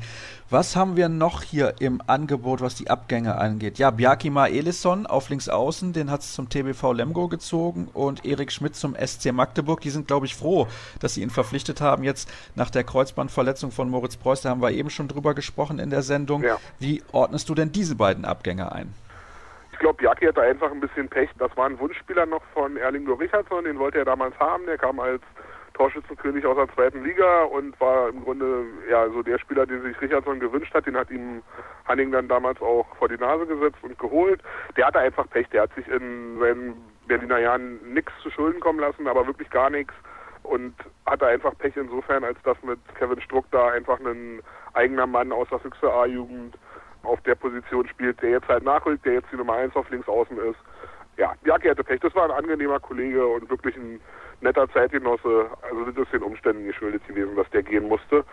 S1: Was haben wir noch hier im Angebot, was die Abgänge angeht? Ja, Bjarkima Elisson auf links außen, den hat es zum TBV Lemgo gezogen und Erik Schmidt zum SC Magdeburg. Die sind, glaube ich, froh, dass sie ihn verpflichtet haben. Jetzt nach der Kreuzbandverletzung von Moritz Preuß, da haben wir eben schon drüber gesprochen in der Sendung. Ja. Wie ordnest du denn diese beiden Abgänge ein?
S3: Ich glaube, Jaki hatte einfach ein bisschen Pech. Das war ein Wunschspieler noch von Erlingo Richardson, den wollte er damals haben. Der kam als Torschützenkönig aus der zweiten Liga und war im Grunde ja so der Spieler, den sich Richardson gewünscht hat. Den hat ihm Hanning dann damals auch vor die Nase gesetzt und geholt. Der hatte einfach Pech. Der hat sich in seinen Berliner Jahren nichts zu Schulden kommen lassen, aber wirklich gar nichts. Und hatte einfach Pech insofern, als dass mit Kevin Struck da einfach ein eigener Mann aus der Füchse A-Jugend auf der Position spielt, der jetzt halt nachrückt, der jetzt die Nummer 1 auf links außen ist. Ja, Jacke hatte Pech. Das war ein angenehmer Kollege und wirklich ein netter Zeitgenosse. Also das ist den Umständen geschuldet gewesen, dass der gehen musste.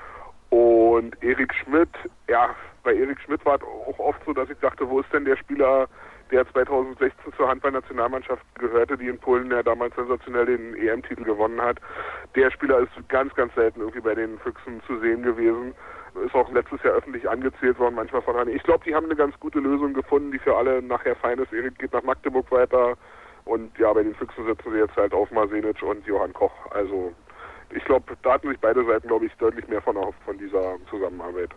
S3: Und Erik Schmidt, ja, bei Erik Schmidt war es auch oft so, dass ich dachte, wo ist denn der Spieler, der 2016 zur Handballnationalmannschaft gehörte, die in Polen ja damals sensationell den EM-Titel gewonnen hat. Der Spieler ist ganz, ganz selten irgendwie bei den Füchsen zu sehen gewesen ist auch letztes Jahr öffentlich angezählt worden, manchmal von Hanni. Ich glaube, die haben eine ganz gute Lösung gefunden, die für alle nachher fein ist. Erik geht nach Magdeburg weiter und ja, bei den Füchsen sitzen sie jetzt halt auf Marsenic und Johann Koch. Also ich glaube, da hatten sich beide Seiten, glaube ich, deutlich mehr von erhofft von dieser Zusammenarbeit.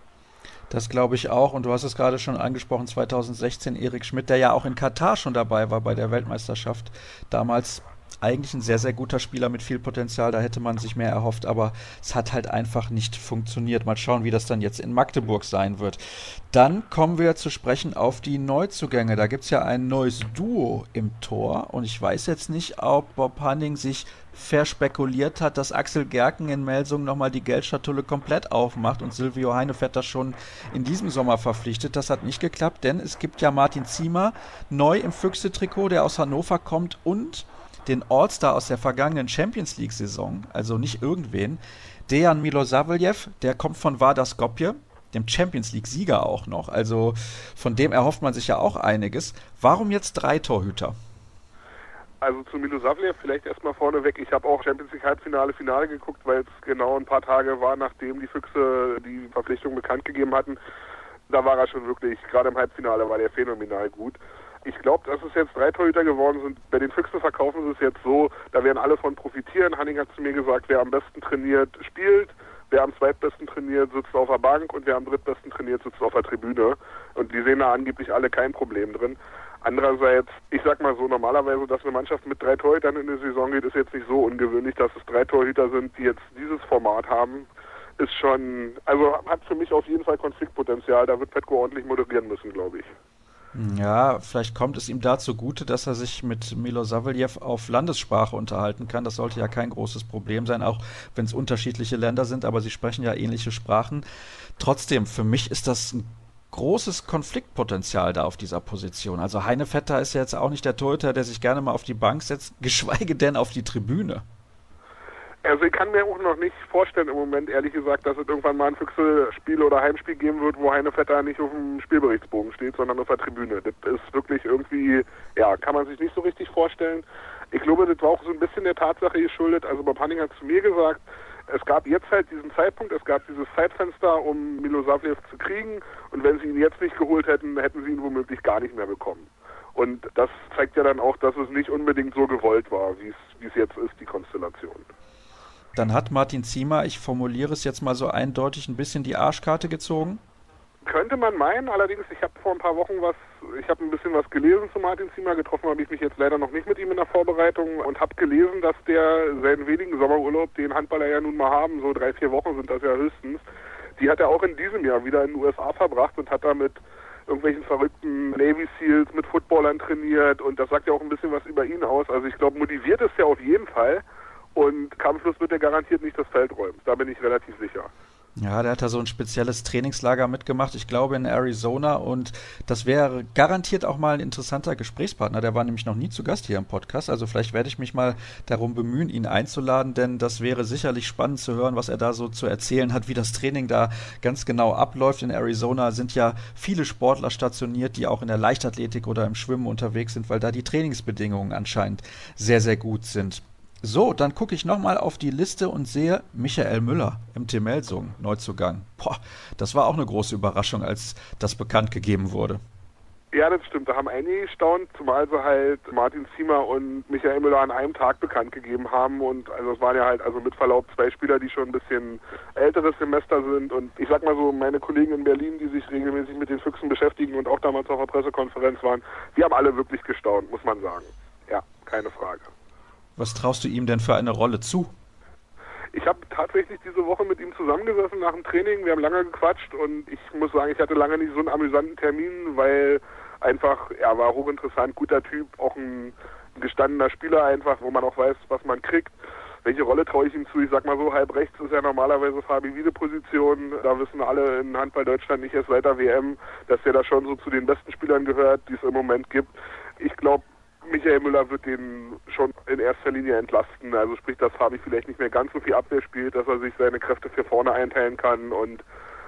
S1: Das glaube ich auch. Und du hast es gerade schon angesprochen, 2016 Erik Schmidt, der ja auch in Katar schon dabei war bei der Weltmeisterschaft. Damals eigentlich ein sehr, sehr guter Spieler mit viel Potenzial. Da hätte man sich mehr erhofft, aber es hat halt einfach nicht funktioniert. Mal schauen, wie das dann jetzt in Magdeburg sein wird. Dann kommen wir zu sprechen auf die Neuzugänge. Da gibt es ja ein neues Duo im Tor und ich weiß jetzt nicht, ob Bob Hanning sich verspekuliert hat, dass Axel Gerken in Melsung nochmal die Geldschatulle komplett aufmacht und Silvio Heinevetter schon in diesem Sommer verpflichtet. Das hat nicht geklappt, denn es gibt ja Martin Ziemer neu im Füchse-Trikot, der aus Hannover kommt und den All-Star aus der vergangenen Champions League-Saison, also nicht irgendwen, Dejan Milosavljev, der kommt von Vardar Skopje, dem Champions League-Sieger auch noch. Also von dem erhofft man sich ja auch einiges. Warum jetzt drei Torhüter?
S3: Also zu Milosavljev vielleicht erstmal vorneweg. Ich habe auch Champions League Halbfinale, Finale geguckt, weil es genau ein paar Tage war, nachdem die Füchse die Verpflichtung bekannt gegeben hatten. Da war er schon wirklich, gerade im Halbfinale war der phänomenal gut ich glaube, dass es jetzt drei Torhüter geworden sind. Bei den Füchsen verkaufen sie es jetzt so, da werden alle von profitieren. Hanning hat zu mir gesagt, wer am besten trainiert, spielt. Wer am zweitbesten trainiert, sitzt auf der Bank und wer am drittbesten trainiert, sitzt auf der Tribüne. Und die sehen da angeblich alle kein Problem drin. Andererseits, ich sag mal so, normalerweise, dass eine Mannschaft mit drei Torhütern in die Saison geht, ist jetzt nicht so ungewöhnlich, dass es drei Torhüter sind, die jetzt dieses Format haben. Ist schon, also hat für mich auf jeden Fall Konfliktpotenzial. Da wird Petko ordentlich moderieren müssen, glaube ich.
S1: Ja, vielleicht kommt es ihm da zugute, dass er sich mit Milo Saveljev auf Landessprache unterhalten kann. Das sollte ja kein großes Problem sein, auch wenn es unterschiedliche Länder sind, aber sie sprechen ja ähnliche Sprachen. Trotzdem, für mich ist das ein großes Konfliktpotenzial da auf dieser Position. Also Heine Vetter ist ja jetzt auch nicht der Torhüter, der sich gerne mal auf die Bank setzt, geschweige denn auf die Tribüne.
S3: Also ich kann mir auch noch nicht vorstellen im Moment, ehrlich gesagt, dass es irgendwann mal ein Füchse-Spiel oder Heimspiel geben wird, wo Heine Vetter nicht auf dem Spielberichtsbogen steht, sondern auf der Tribüne. Das ist wirklich irgendwie, ja, kann man sich nicht so richtig vorstellen. Ich glaube, das war auch so ein bisschen der Tatsache geschuldet. Also Bob Hanning hat zu mir gesagt, es gab jetzt halt diesen Zeitpunkt, es gab dieses Zeitfenster, um Milosavljev zu kriegen und wenn sie ihn jetzt nicht geholt hätten, hätten sie ihn womöglich gar nicht mehr bekommen. Und das zeigt ja dann auch, dass es nicht unbedingt so gewollt war, wie es jetzt ist, die Konstellation
S1: dann hat Martin Ziemer, ich formuliere es jetzt mal so eindeutig, ein bisschen die Arschkarte gezogen?
S3: Könnte man meinen, allerdings, ich habe vor ein paar Wochen was, ich habe ein bisschen was gelesen zu Martin Ziemer, getroffen habe ich mich jetzt leider noch nicht mit ihm in der Vorbereitung und habe gelesen, dass der seinen wenigen Sommerurlaub, den Handballer ja nun mal haben, so drei, vier Wochen sind das ja höchstens, die hat er auch in diesem Jahr wieder in den USA verbracht und hat da mit irgendwelchen verrückten Navy Seals mit Footballern trainiert und das sagt ja auch ein bisschen was über ihn aus. Also ich glaube, motiviert ist er auf jeden Fall und kampflos wird er garantiert nicht das Feld räumen. Da bin ich relativ sicher.
S1: Ja, der hat da so ein spezielles Trainingslager mitgemacht, ich glaube in Arizona und das wäre garantiert auch mal ein interessanter Gesprächspartner. Der war nämlich noch nie zu Gast hier im Podcast, also vielleicht werde ich mich mal darum bemühen, ihn einzuladen, denn das wäre sicherlich spannend zu hören, was er da so zu erzählen hat, wie das Training da ganz genau abläuft. In Arizona sind ja viele Sportler stationiert, die auch in der Leichtathletik oder im Schwimmen unterwegs sind, weil da die Trainingsbedingungen anscheinend sehr, sehr gut sind. So, dann gucke ich nochmal auf die Liste und sehe Michael Müller im Melsung, Neuzugang. Boah, das war auch eine große Überraschung, als das bekannt gegeben wurde.
S3: Ja, das stimmt. Da haben einige gestaunt, zumal sie halt Martin Ziemer und Michael Müller an einem Tag bekannt gegeben haben. Und also es waren ja halt also mit Verlaub zwei Spieler, die schon ein bisschen älteres Semester sind. Und ich sag mal so, meine Kollegen in Berlin, die sich regelmäßig mit den Füchsen beschäftigen und auch damals auf der Pressekonferenz waren, die haben alle wirklich gestaunt, muss man sagen. Ja, keine Frage.
S1: Was traust du ihm denn für eine Rolle zu?
S3: Ich habe tatsächlich diese Woche mit ihm zusammengesessen nach dem Training. Wir haben lange gequatscht und ich muss sagen, ich hatte lange nicht so einen amüsanten Termin, weil einfach, er war hochinteressant, guter Typ, auch ein gestandener Spieler einfach, wo man auch weiß, was man kriegt. Welche Rolle traue ich ihm zu? Ich sag mal so, halb rechts ist ja normalerweise Fabi Wiede Position. Da wissen alle in Handball Deutschland nicht erst seit der WM, dass er da schon so zu den besten Spielern gehört, die es im Moment gibt. Ich glaube, Michael Müller wird den schon in erster Linie entlasten. Also sprich, dass Fabi vielleicht nicht mehr ganz so viel Abwehr spielt, dass er sich seine Kräfte für vorne einteilen kann und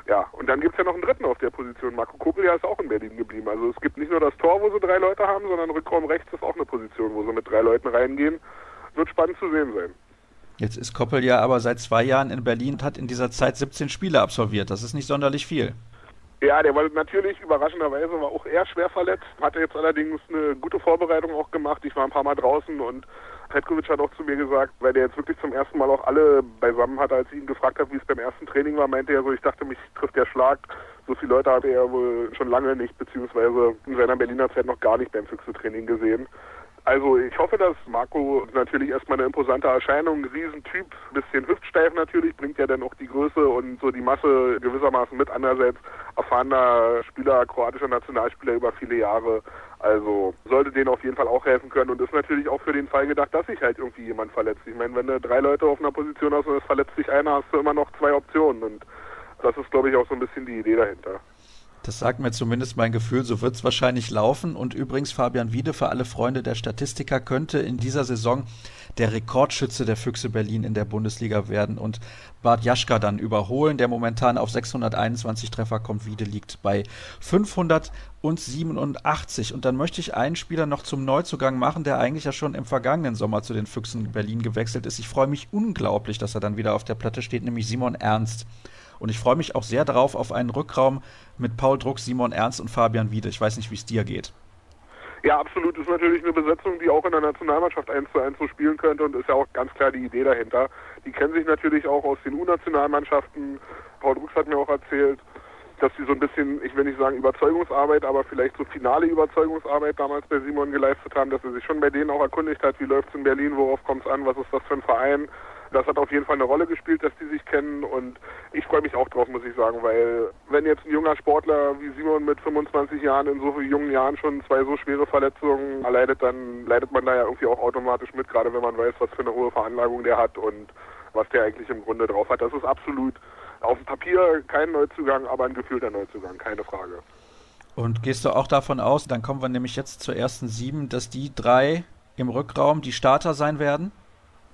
S3: ja, und dann gibt es ja noch einen dritten auf der Position. Marco Kopelia ist auch in Berlin geblieben. Also es gibt nicht nur das Tor, wo sie drei Leute haben, sondern Rückraum rechts ist auch eine Position, wo sie mit drei Leuten reingehen. Wird spannend zu sehen sein.
S1: Jetzt ist Koppel ja aber seit zwei Jahren in Berlin und hat in dieser Zeit 17 Spiele absolviert. Das ist nicht sonderlich viel.
S3: Ja, der war natürlich überraschenderweise war auch eher schwer verletzt, hatte jetzt allerdings eine gute Vorbereitung auch gemacht. Ich war ein paar Mal draußen und Petkovic hat auch zu mir gesagt, weil der jetzt wirklich zum ersten Mal auch alle beisammen hatte, als ich ihn gefragt habe, wie es beim ersten Training war, meinte er so, ich dachte, mich trifft der Schlag. So viele Leute hatte er wohl schon lange nicht, beziehungsweise in seiner Berliner Zeit noch gar nicht beim Füchse-Training gesehen. Also ich hoffe, dass Marco natürlich erstmal eine imposante Erscheinung, ein Riesentyp, bisschen hüftsteif natürlich, bringt ja dann auch die Größe und so die Masse gewissermaßen mit. Andererseits erfahrener Spieler, kroatischer Nationalspieler über viele Jahre. Also sollte denen auf jeden Fall auch helfen können und ist natürlich auch für den Fall gedacht, dass sich halt irgendwie jemand verletzt. Ich meine, wenn du drei Leute auf einer Position hast und es verletzt sich einer, hast du immer noch zwei Optionen und das ist, glaube ich, auch so ein bisschen die Idee dahinter.
S1: Das sagt mir zumindest mein Gefühl, so wird es wahrscheinlich laufen. Und übrigens, Fabian Wiede, für alle Freunde der Statistiker, könnte in dieser Saison der Rekordschütze der Füchse Berlin in der Bundesliga werden und Bart Jaschka dann überholen, der momentan auf 621 Treffer kommt. Wiede liegt bei 587. Und dann möchte ich einen Spieler noch zum Neuzugang machen, der eigentlich ja schon im vergangenen Sommer zu den Füchsen Berlin gewechselt ist. Ich freue mich unglaublich, dass er dann wieder auf der Platte steht, nämlich Simon Ernst. Und ich freue mich auch sehr darauf auf einen Rückraum mit Paul Druck, Simon Ernst und Fabian Wiede. Ich weiß nicht, wie es dir geht.
S3: Ja, absolut. Ist natürlich eine Besetzung, die auch in der Nationalmannschaft 1 zu 1 so spielen könnte und ist ja auch ganz klar die Idee dahinter. Die kennen sich natürlich auch aus den U-Nationalmannschaften. Paul Drucks hat mir auch erzählt, dass sie so ein bisschen, ich will nicht sagen Überzeugungsarbeit, aber vielleicht so finale Überzeugungsarbeit damals bei Simon geleistet haben, dass er sich schon bei denen auch erkundigt hat, wie läuft es in Berlin, worauf kommt es an, was ist das für ein Verein, das hat auf jeden Fall eine Rolle gespielt, dass die sich kennen und ich freue mich auch drauf, muss ich sagen, weil wenn jetzt ein junger Sportler wie Simon mit 25 Jahren in so vielen jungen Jahren schon zwei so schwere Verletzungen erleidet, dann leidet man da ja irgendwie auch automatisch mit, gerade wenn man weiß, was für eine hohe Veranlagung der hat und was der eigentlich im Grunde drauf hat. Das ist absolut auf dem Papier kein Neuzugang, aber ein gefühlter Neuzugang, keine Frage.
S1: Und gehst du auch davon aus, dann kommen wir nämlich jetzt zur ersten sieben, dass die drei im Rückraum die Starter sein werden?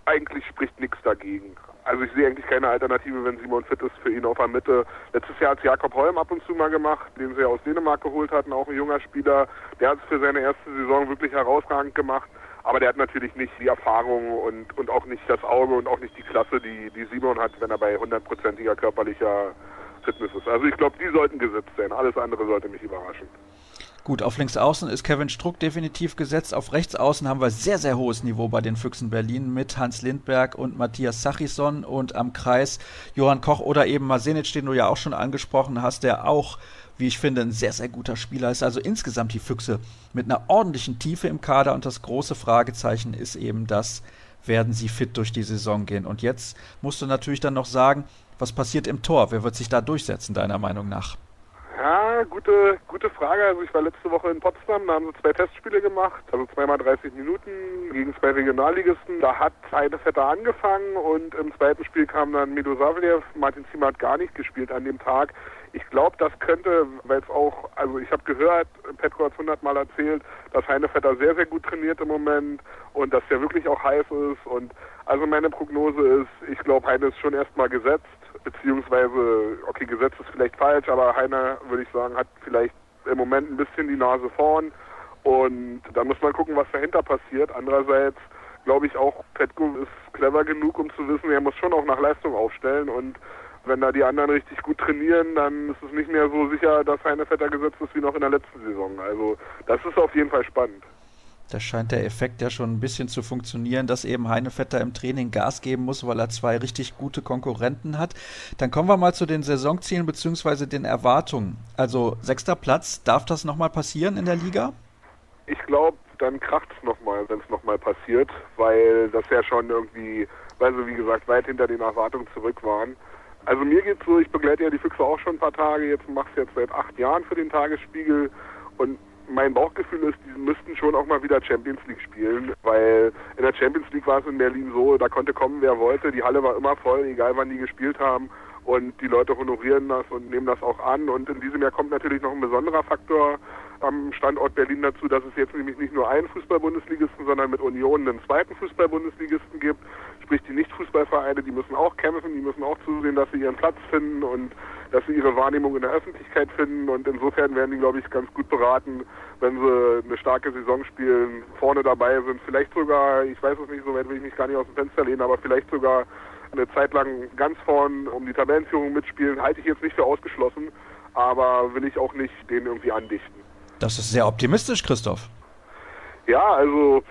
S3: Eigentlich spricht nichts dagegen. Also ich sehe eigentlich keine Alternative, wenn Simon fit ist für ihn auf der Mitte. Letztes Jahr hat Jakob Holm ab und zu mal gemacht, den sie ja aus Dänemark geholt hatten, auch ein junger Spieler. Der hat es für seine erste Saison wirklich herausragend gemacht. Aber der hat natürlich nicht die Erfahrung und, und auch nicht das Auge und auch nicht die Klasse, die, die Simon hat, wenn er bei hundertprozentiger körperlicher Fitness ist. Also ich glaube, die sollten gesetzt sein. Alles andere sollte mich überraschen.
S1: Gut, auf links außen ist Kevin Struck definitiv gesetzt. Auf rechts außen haben wir sehr, sehr hohes Niveau bei den Füchsen Berlin mit Hans Lindberg und Matthias Sachison und am Kreis Johann Koch oder eben Masenic, den du ja auch schon angesprochen hast, der auch, wie ich finde, ein sehr, sehr guter Spieler ist. Also insgesamt die Füchse mit einer ordentlichen Tiefe im Kader und das große Fragezeichen ist eben das, werden sie fit durch die Saison gehen. Und jetzt musst du natürlich dann noch sagen, was passiert im Tor? Wer wird sich da durchsetzen, deiner Meinung nach?
S3: Ja, gute, gute Frage. Also ich war letzte Woche in Potsdam, da haben sie zwei Testspiele gemacht, also zweimal 30 Minuten gegen zwei Regionalligisten. Da hat eine Vetter angefangen und im zweiten Spiel kam dann Mido Savlev. Martin Ziemer hat gar nicht gespielt an dem Tag. Ich glaube, das könnte, weil es auch, also ich habe gehört, Petko hat es hundertmal erzählt, dass Heinevetter sehr, sehr gut trainiert im Moment und dass der wirklich auch heiß ist. Und also meine Prognose ist, ich glaube, Heine ist schon erstmal gesetzt, beziehungsweise, okay, gesetzt ist vielleicht falsch, aber Heine, würde ich sagen, hat vielleicht im Moment ein bisschen die Nase vorn. Und da muss man gucken, was dahinter passiert. Andererseits glaube ich auch, Petko ist clever genug, um zu wissen, er muss schon auch nach Leistung aufstellen und wenn da die anderen richtig gut trainieren, dann ist es nicht mehr so sicher, dass Heinevetter gesetzt ist wie noch in der letzten Saison. Also das ist auf jeden Fall spannend.
S1: Da scheint der Effekt ja schon ein bisschen zu funktionieren, dass eben Heinevetter im Training Gas geben muss, weil er zwei richtig gute Konkurrenten hat. Dann kommen wir mal zu den Saisonzielen bzw. den Erwartungen. Also sechster Platz, darf das nochmal passieren in der Liga?
S3: Ich glaube, dann kracht es nochmal, wenn es nochmal passiert, weil das ja schon irgendwie, weil sie wie gesagt weit hinter den Erwartungen zurück waren. Also mir geht's so, ich begleite ja die Füchse auch schon ein paar Tage, jetzt mache ich jetzt seit acht Jahren für den Tagesspiegel und mein Bauchgefühl ist, die müssten schon auch mal wieder Champions League spielen, weil in der Champions League war es in Berlin so, da konnte kommen, wer wollte, die Halle war immer voll, egal wann die gespielt haben. Und die Leute honorieren das und nehmen das auch an. Und in diesem Jahr kommt natürlich noch ein besonderer Faktor am Standort Berlin dazu, dass es jetzt nämlich nicht nur einen Fußball-Bundesligisten, sondern mit Union einen zweiten Fußball-Bundesligisten gibt. Sprich, die Nicht-Fußballvereine, die müssen auch kämpfen, die müssen auch zusehen, dass sie ihren Platz finden. Und dass sie ihre Wahrnehmung in der Öffentlichkeit finden. Und insofern werden die, glaube ich, ganz gut beraten, wenn sie eine starke Saison spielen, vorne dabei sind. Vielleicht sogar, ich weiß es nicht, so weit will ich mich gar nicht aus dem Fenster lehnen, aber vielleicht sogar eine Zeit lang ganz vorn um die Tabellenführung mitspielen, halte ich jetzt nicht für ausgeschlossen, aber will ich auch nicht denen irgendwie andichten.
S1: Das ist sehr optimistisch, Christoph.
S3: Ja, also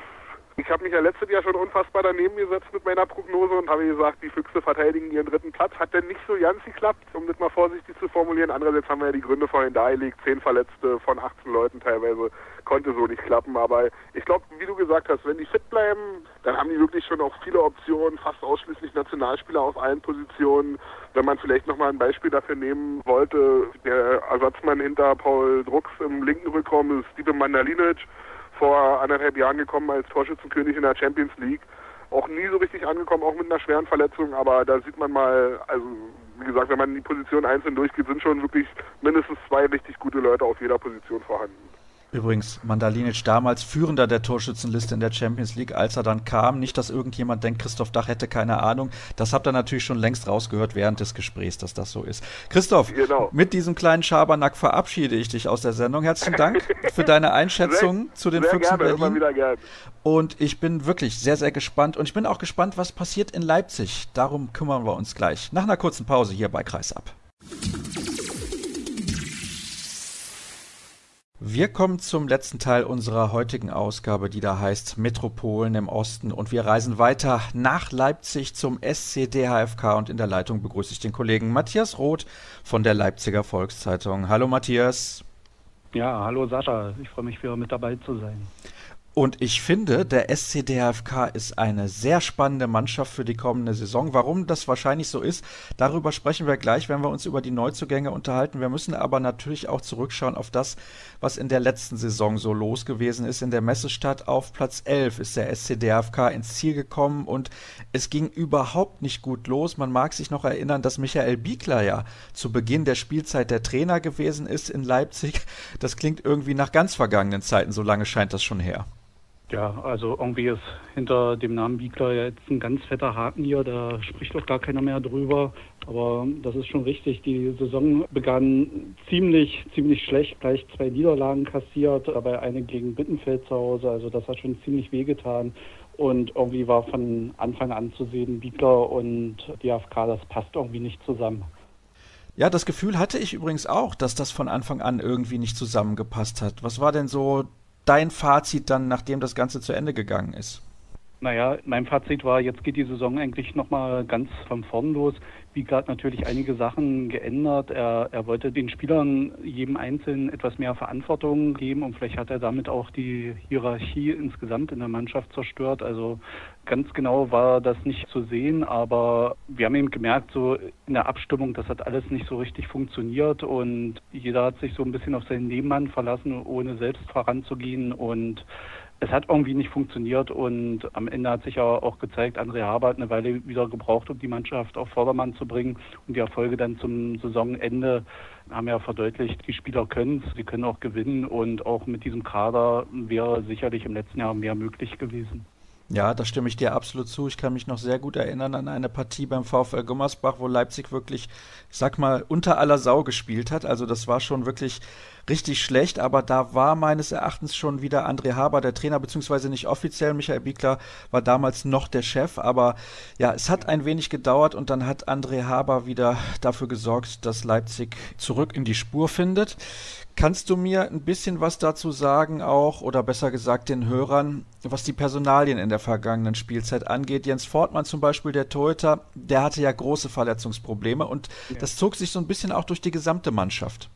S3: ich habe mich ja letztes Jahr schon unfassbar daneben gesetzt mit meiner Prognose und habe gesagt, die Füchse verteidigen ihren dritten Platz. Hat denn nicht so ganz geklappt, um das mal vorsichtig zu formulieren. Andererseits haben wir ja die Gründe vorhin dargelegt. Zehn Verletzte von 18 Leuten teilweise konnte so nicht klappen. Aber ich glaube, wie du gesagt hast, wenn die fit bleiben, dann haben die wirklich schon auch viele Optionen, fast ausschließlich Nationalspieler auf allen Positionen. Wenn man vielleicht nochmal ein Beispiel dafür nehmen wollte, der Ersatzmann hinter Paul Drucks im linken Rückraum ist Stipe Mandalinic vor anderthalb Jahren gekommen als Torschützenkönig in der Champions League. Auch nie so richtig angekommen, auch mit einer schweren Verletzung, aber da sieht man mal, also wie gesagt, wenn man die Position einzeln durchgeht, sind schon wirklich mindestens zwei richtig gute Leute auf jeder Position vorhanden.
S1: Übrigens, Mandalinic damals führender der Torschützenliste in der Champions League, als er dann kam. Nicht, dass irgendjemand denkt, Christoph Dach hätte keine Ahnung. Das habt ihr natürlich schon längst rausgehört während des Gesprächs, dass das so ist. Christoph, genau. mit diesem kleinen Schabernack verabschiede ich dich aus der Sendung. Herzlichen Dank für deine Einschätzung
S3: sehr,
S1: zu den Füchsen Berlin. Und ich bin wirklich sehr, sehr gespannt. Und ich bin auch gespannt, was passiert in Leipzig. Darum kümmern wir uns gleich. Nach einer kurzen Pause hier bei Kreisab. Wir kommen zum letzten Teil unserer heutigen Ausgabe, die da heißt Metropolen im Osten. Und wir reisen weiter nach Leipzig zum SCDHFK. Und in der Leitung begrüße ich den Kollegen Matthias Roth von der Leipziger Volkszeitung. Hallo Matthias.
S4: Ja, hallo Sascha. Ich freue mich wieder mit dabei zu sein.
S1: Und ich finde, der SCDFK ist eine sehr spannende Mannschaft für die kommende Saison. Warum das wahrscheinlich so ist, darüber sprechen wir gleich, wenn wir uns über die Neuzugänge unterhalten. Wir müssen aber natürlich auch zurückschauen auf das, was in der letzten Saison so los gewesen ist. In der Messestadt auf Platz 11 ist der SCDFK ins Ziel gekommen und es ging überhaupt nicht gut los. Man mag sich noch erinnern, dass Michael Biekler ja zu Beginn der Spielzeit der Trainer gewesen ist in Leipzig. Das klingt irgendwie nach ganz vergangenen Zeiten, so lange scheint das schon her.
S4: Ja, also irgendwie ist hinter dem Namen Biegler jetzt ein ganz fetter Haken hier, da spricht doch gar keiner mehr drüber. Aber das ist schon richtig. Die Saison begann ziemlich, ziemlich schlecht, gleich zwei Niederlagen kassiert, dabei eine gegen Bittenfeld zu Hause. Also das hat schon ziemlich wehgetan. Und irgendwie war von Anfang an zu sehen, Biegler und die AFK, das passt irgendwie nicht zusammen.
S1: Ja, das Gefühl hatte ich übrigens auch, dass das von Anfang an irgendwie nicht zusammengepasst hat. Was war denn so dein Fazit dann, nachdem das Ganze zu Ende gegangen ist?
S4: Naja, mein Fazit war, jetzt geht die Saison eigentlich nochmal ganz von vorn los. Wiegler hat natürlich einige Sachen geändert. Er, er wollte den Spielern jedem Einzelnen etwas mehr Verantwortung geben und vielleicht hat er damit auch die Hierarchie insgesamt in der Mannschaft zerstört. Also ganz genau war das nicht zu sehen, aber wir haben eben gemerkt, so in der Abstimmung, das hat alles nicht so richtig funktioniert und jeder hat sich so ein bisschen auf seinen Nebenmann verlassen, ohne selbst voranzugehen und es hat irgendwie nicht funktioniert und am Ende hat sich ja auch gezeigt, André Haber eine Weile wieder gebraucht, um die Mannschaft auf Vordermann zu bringen und die Erfolge dann zum Saisonende haben ja verdeutlicht, die Spieler können es, sie können auch gewinnen und auch mit diesem Kader wäre sicherlich im letzten Jahr mehr möglich gewesen.
S1: Ja, da stimme ich dir absolut zu. Ich kann mich noch sehr gut erinnern an eine Partie beim VfL Gummersbach, wo Leipzig wirklich, ich sag mal, unter aller Sau gespielt hat. Also das war schon wirklich richtig schlecht, aber da war meines Erachtens schon wieder André Haber der Trainer, beziehungsweise nicht offiziell. Michael Biegler war damals noch der Chef, aber ja, es hat ein wenig gedauert und dann hat André Haber wieder dafür gesorgt, dass Leipzig zurück in die Spur findet. Kannst du mir ein bisschen was dazu sagen auch, oder besser gesagt den Hörern, was die Personalien in der vergangenen Spielzeit angeht? Jens Fortmann zum Beispiel, der Torhüter, der hatte ja große Verletzungsprobleme und ja. das zog sich so ein bisschen auch durch die gesamte Mannschaft.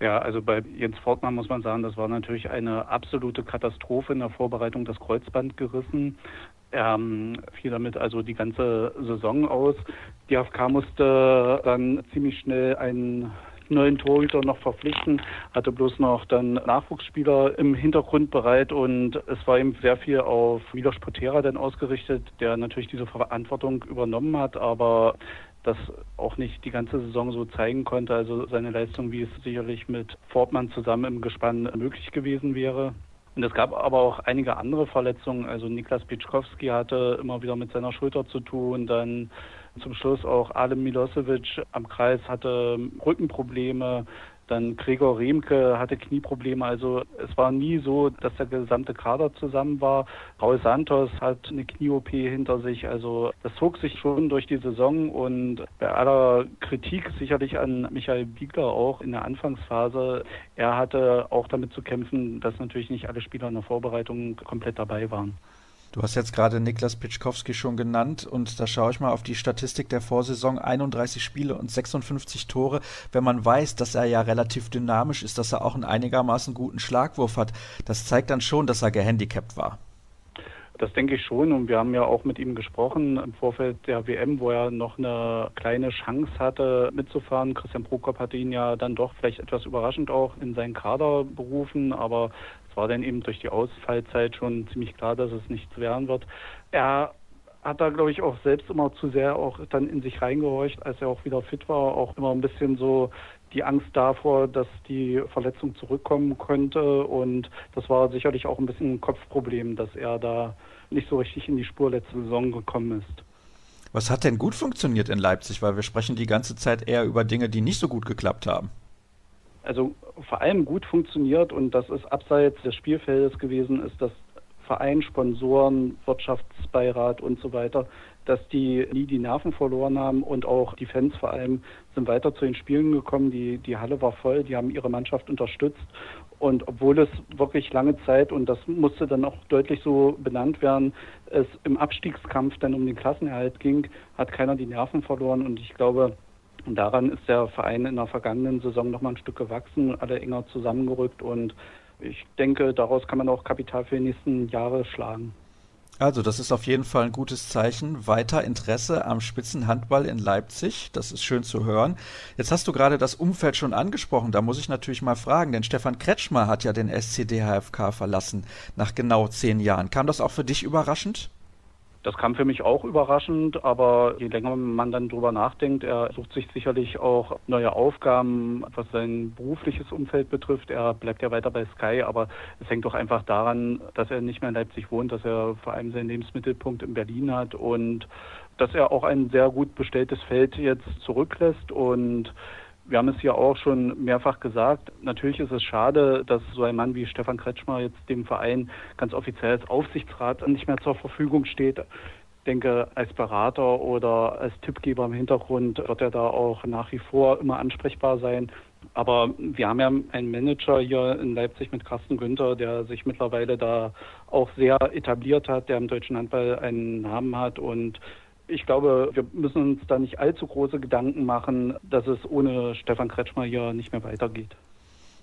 S4: Ja, also bei Jens Fortmann muss man sagen, das war natürlich eine absolute Katastrophe in der Vorbereitung, das Kreuzband gerissen. Er ähm, fiel damit also die ganze Saison aus. Die AFK musste dann ziemlich schnell einen neuen Torhüter noch verpflichten, hatte bloß noch dann Nachwuchsspieler im Hintergrund bereit und es war eben sehr viel auf Milos Potera dann ausgerichtet, der natürlich diese Verantwortung übernommen hat, aber das auch nicht die ganze Saison so zeigen konnte. Also seine Leistung, wie es sicherlich mit Fortmann zusammen im Gespann möglich gewesen wäre. Und es gab aber auch einige andere Verletzungen. Also Niklas Pitschkowski hatte immer wieder mit seiner Schulter zu tun. Dann zum Schluss auch Alem Milosevic am Kreis hatte Rückenprobleme. Dann Gregor Remke hatte Knieprobleme. Also es war nie so, dass der gesamte Kader zusammen war. Raul Santos hat eine Knie-OP hinter sich. Also das zog sich schon durch die Saison und bei aller Kritik sicherlich an Michael Biegler auch in der Anfangsphase, er hatte auch damit zu kämpfen, dass natürlich nicht alle Spieler in der Vorbereitung komplett dabei waren.
S1: Du hast jetzt gerade Niklas Pitschkowski schon genannt und da schaue ich mal auf die Statistik der Vorsaison. 31 Spiele und 56 Tore. Wenn man weiß, dass er ja relativ dynamisch ist, dass er auch einen einigermaßen guten Schlagwurf hat, das zeigt dann schon, dass er gehandicapt war.
S4: Das denke ich schon und wir haben ja auch mit ihm gesprochen im Vorfeld der WM, wo er noch eine kleine Chance hatte mitzufahren. Christian Prokop hatte ihn ja dann doch vielleicht etwas überraschend auch in seinen Kader berufen, aber es war dann eben durch die Ausfallzeit schon ziemlich klar, dass es nichts werden wird. Er hat da, glaube ich, auch selbst immer zu sehr auch dann in sich reingehorcht, als er auch wieder fit war, auch immer ein bisschen so die Angst davor, dass die Verletzung zurückkommen könnte. Und das war sicherlich auch ein bisschen ein Kopfproblem, dass er da nicht so richtig in die Spur letzte Saison gekommen ist.
S1: Was hat denn gut funktioniert in Leipzig? Weil wir sprechen die ganze Zeit eher über Dinge, die nicht so gut geklappt haben
S4: also vor allem gut funktioniert und das ist abseits des Spielfeldes gewesen, ist das Verein, Sponsoren, Wirtschaftsbeirat und so weiter, dass die nie die Nerven verloren haben und auch die Fans vor allem sind weiter zu den Spielen gekommen. Die, die Halle war voll, die haben ihre Mannschaft unterstützt und obwohl es wirklich lange Zeit, und das musste dann auch deutlich so benannt werden, es im Abstiegskampf dann um den Klassenerhalt ging, hat keiner die Nerven verloren und ich glaube, und daran ist der Verein in der vergangenen Saison noch mal ein Stück gewachsen, alle enger zusammengerückt und ich denke, daraus kann man auch Kapital für die nächsten Jahre schlagen.
S1: Also, das ist auf jeden Fall ein gutes Zeichen. Weiter Interesse am Spitzenhandball in Leipzig. Das ist schön zu hören. Jetzt hast du gerade das Umfeld schon angesprochen. Da muss ich natürlich mal fragen, denn Stefan Kretschmer hat ja den SCD HFK verlassen nach genau zehn Jahren. Kam das auch für dich überraschend?
S4: Das kam für mich auch überraschend, aber je länger man dann drüber nachdenkt, er sucht sich sicherlich auch neue Aufgaben, was sein berufliches Umfeld betrifft. Er bleibt ja weiter bei Sky, aber es hängt doch einfach daran, dass er nicht mehr in Leipzig wohnt, dass er vor allem seinen Lebensmittelpunkt in Berlin hat und dass er auch ein sehr gut bestelltes Feld jetzt zurücklässt und wir haben es ja auch schon mehrfach gesagt. Natürlich ist es schade, dass so ein Mann wie Stefan Kretschmer jetzt dem Verein ganz offiziell als Aufsichtsrat nicht mehr zur Verfügung steht. Ich denke, als Berater oder als Tippgeber im Hintergrund wird er da auch nach wie vor immer ansprechbar sein. Aber wir haben ja einen Manager hier in Leipzig mit Carsten Günther, der sich mittlerweile da auch sehr etabliert hat, der im deutschen Handball einen Namen hat und ich glaube, wir müssen uns da nicht allzu große Gedanken machen, dass es ohne Stefan Kretschmer hier nicht mehr weitergeht.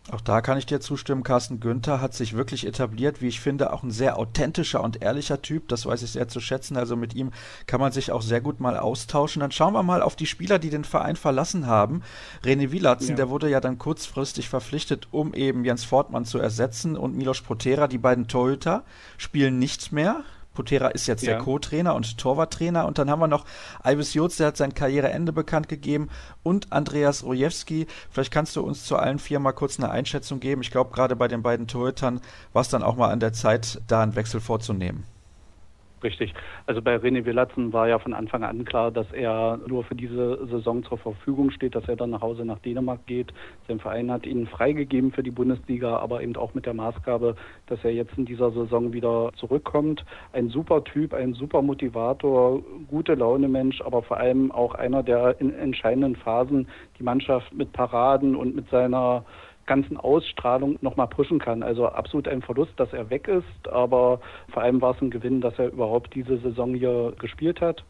S1: Auch da kann ich dir zustimmen. Carsten Günther hat sich wirklich etabliert, wie ich finde, auch ein sehr authentischer und ehrlicher Typ. Das weiß ich sehr zu schätzen. Also mit ihm kann man sich auch sehr gut mal austauschen. Dann schauen wir mal auf die Spieler, die den Verein verlassen haben. René Wielatzen, ja. der wurde ja dann kurzfristig verpflichtet, um eben Jens Fortmann zu ersetzen. Und Milos Protera, die beiden Torhüter, spielen nicht mehr. Potera ist jetzt ja. der Co-Trainer und Torwarttrainer. Und dann haben wir noch Ivis Jutz, der hat sein Karriereende bekannt gegeben. Und Andreas Rojewski. Vielleicht kannst du uns zu allen vier mal kurz eine Einschätzung geben. Ich glaube, gerade bei den beiden Torhütern war es dann auch mal an der Zeit, da einen Wechsel vorzunehmen.
S4: Richtig. Also bei René Willatzen war ja von Anfang an klar, dass er nur für diese Saison zur Verfügung steht, dass er dann nach Hause nach Dänemark geht. Sein Verein hat ihn freigegeben für die Bundesliga, aber eben auch mit der Maßgabe, dass er jetzt in dieser Saison wieder zurückkommt. Ein super Typ, ein super Motivator, gute Laune Mensch, aber vor allem auch einer, der in entscheidenden Phasen die Mannschaft mit Paraden und mit seiner ganzen Ausstrahlung nochmal pushen kann. Also absolut ein Verlust, dass er weg ist, aber vor allem war es ein Gewinn, dass er überhaupt diese Saison hier gespielt hat.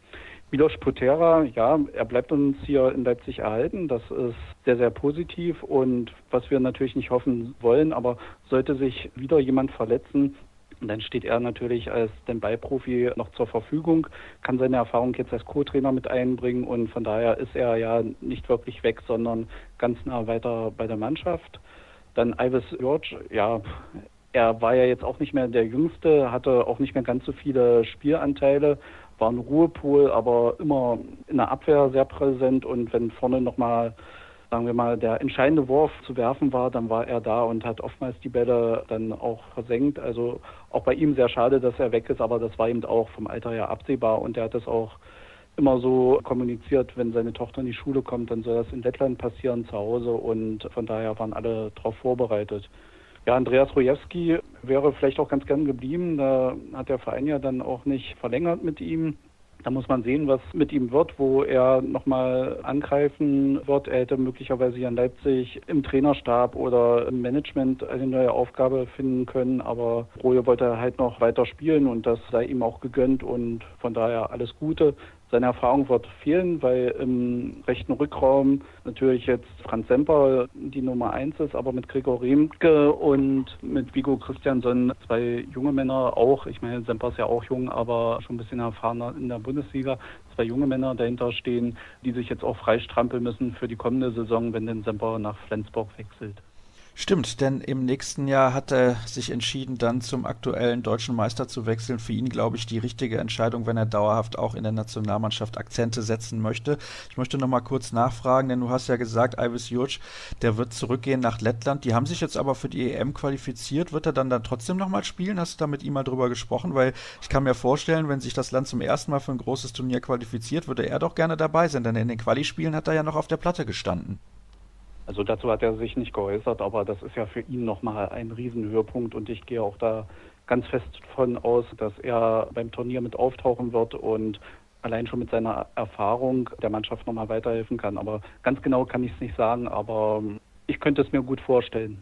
S4: Milos Potera, ja, er bleibt uns hier in Leipzig erhalten. Das ist sehr, sehr positiv und was wir natürlich nicht hoffen wollen, aber sollte sich wieder jemand verletzen, dann steht er natürlich als Standby-Profi noch zur Verfügung, kann seine Erfahrung jetzt als Co-Trainer mit einbringen und von daher ist er ja nicht wirklich weg, sondern ganz nah weiter bei der Mannschaft. Dann Ivis George, ja, er war ja jetzt auch nicht mehr der Jüngste, hatte auch nicht mehr ganz so viele Spielanteile, war ein Ruhepol, aber immer in der Abwehr sehr präsent und wenn vorne nochmal sagen wir mal, der entscheidende Wurf zu werfen war, dann war er da und hat oftmals die Bälle dann auch versenkt. Also auch bei ihm sehr schade, dass er weg ist, aber das war eben auch vom Alter her absehbar und er hat das auch immer so kommuniziert, wenn seine Tochter in die Schule kommt, dann soll das in Lettland passieren zu Hause und von daher waren alle darauf vorbereitet. Ja, Andreas Rojewski wäre vielleicht auch ganz gern geblieben. Da hat der Verein ja dann auch nicht verlängert mit ihm. Da muss man sehen, was mit ihm wird, wo er nochmal angreifen wird. Er hätte möglicherweise hier in Leipzig im Trainerstab oder im Management eine neue Aufgabe finden können. Aber Roje wollte halt noch weiter spielen und das sei ihm auch gegönnt und von daher alles Gute. Seine Erfahrung wird fehlen, weil im rechten Rückraum natürlich jetzt Franz Semper die Nummer eins ist, aber mit Gregor Riemke und mit Vigo Christiansson zwei junge Männer auch. Ich meine, Semper ist ja auch jung, aber schon ein bisschen erfahrener in der Bundesliga. Zwei junge Männer dahinter stehen, die sich jetzt auch freistrampeln müssen für die kommende Saison, wenn denn Semper nach Flensburg wechselt.
S1: Stimmt, denn im nächsten Jahr hat er sich entschieden, dann zum aktuellen deutschen Meister zu wechseln. Für ihn, glaube ich, die richtige Entscheidung, wenn er dauerhaft auch in der Nationalmannschaft Akzente setzen möchte. Ich möchte noch mal kurz nachfragen, denn du hast ja gesagt, Ivis Jurc, der wird zurückgehen nach Lettland. Die haben sich jetzt aber für die EM qualifiziert. Wird er dann dann trotzdem noch mal spielen? Hast du da mit ihm mal drüber gesprochen? Weil ich kann mir vorstellen, wenn sich das Land zum ersten Mal für ein großes Turnier qualifiziert, würde er doch gerne dabei sein, denn in den Quali-Spielen hat er ja noch auf der Platte gestanden.
S4: Also dazu hat er sich nicht geäußert, aber das ist ja für ihn nochmal ein Riesenhöhepunkt und ich gehe auch da ganz fest von aus, dass er beim Turnier mit auftauchen wird und allein schon mit seiner Erfahrung der Mannschaft nochmal weiterhelfen kann. Aber ganz genau kann ich es nicht sagen, aber ich könnte es mir gut vorstellen.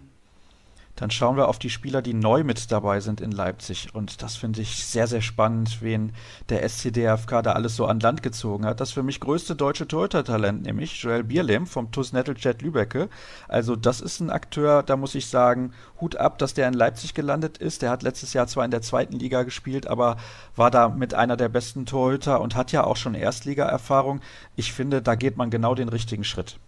S1: Dann schauen wir auf die Spieler, die neu mit dabei sind in Leipzig. Und das finde ich sehr, sehr spannend, wen der SCDFK da alles so an Land gezogen hat. Das für mich größte deutsche Torhüter-Talent, nämlich Joel Bierlehm vom TuS Nettelchat Lübecke. Also das ist ein Akteur, da muss ich sagen, Hut ab, dass der in Leipzig gelandet ist. Der hat letztes Jahr zwar in der zweiten Liga gespielt, aber war da mit einer der besten Torhüter und hat ja auch schon Erstliga-Erfahrung. Ich finde, da geht man genau den richtigen Schritt.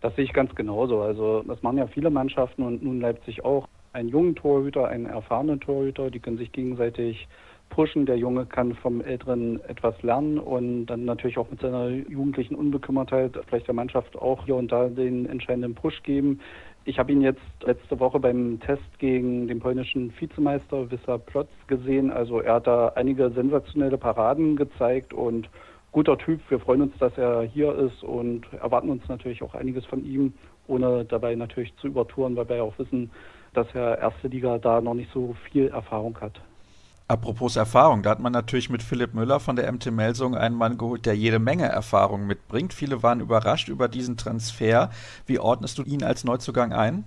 S4: Das sehe ich ganz genauso. Also das machen ja viele Mannschaften und nun Leipzig auch. Einen jungen Torhüter, einen erfahrenen Torhüter, die können sich gegenseitig pushen. Der Junge kann vom Älteren etwas lernen und dann natürlich auch mit seiner jugendlichen Unbekümmertheit vielleicht der Mannschaft auch hier und da den entscheidenden Push geben. Ich habe ihn jetzt letzte Woche beim Test gegen den polnischen Vizemeister Wisser Plotz gesehen. Also er hat da einige sensationelle Paraden gezeigt und guter Typ. Wir freuen uns, dass er hier ist und erwarten uns natürlich auch einiges von ihm, ohne dabei natürlich zu übertouren, weil wir ja auch wissen, dass er erste Liga da noch nicht so viel Erfahrung hat.
S1: Apropos Erfahrung, da hat man natürlich mit Philipp Müller von der MT Melsung einen Mann geholt, der jede Menge Erfahrung mitbringt. Viele waren überrascht über diesen Transfer. Wie ordnest du ihn als Neuzugang ein?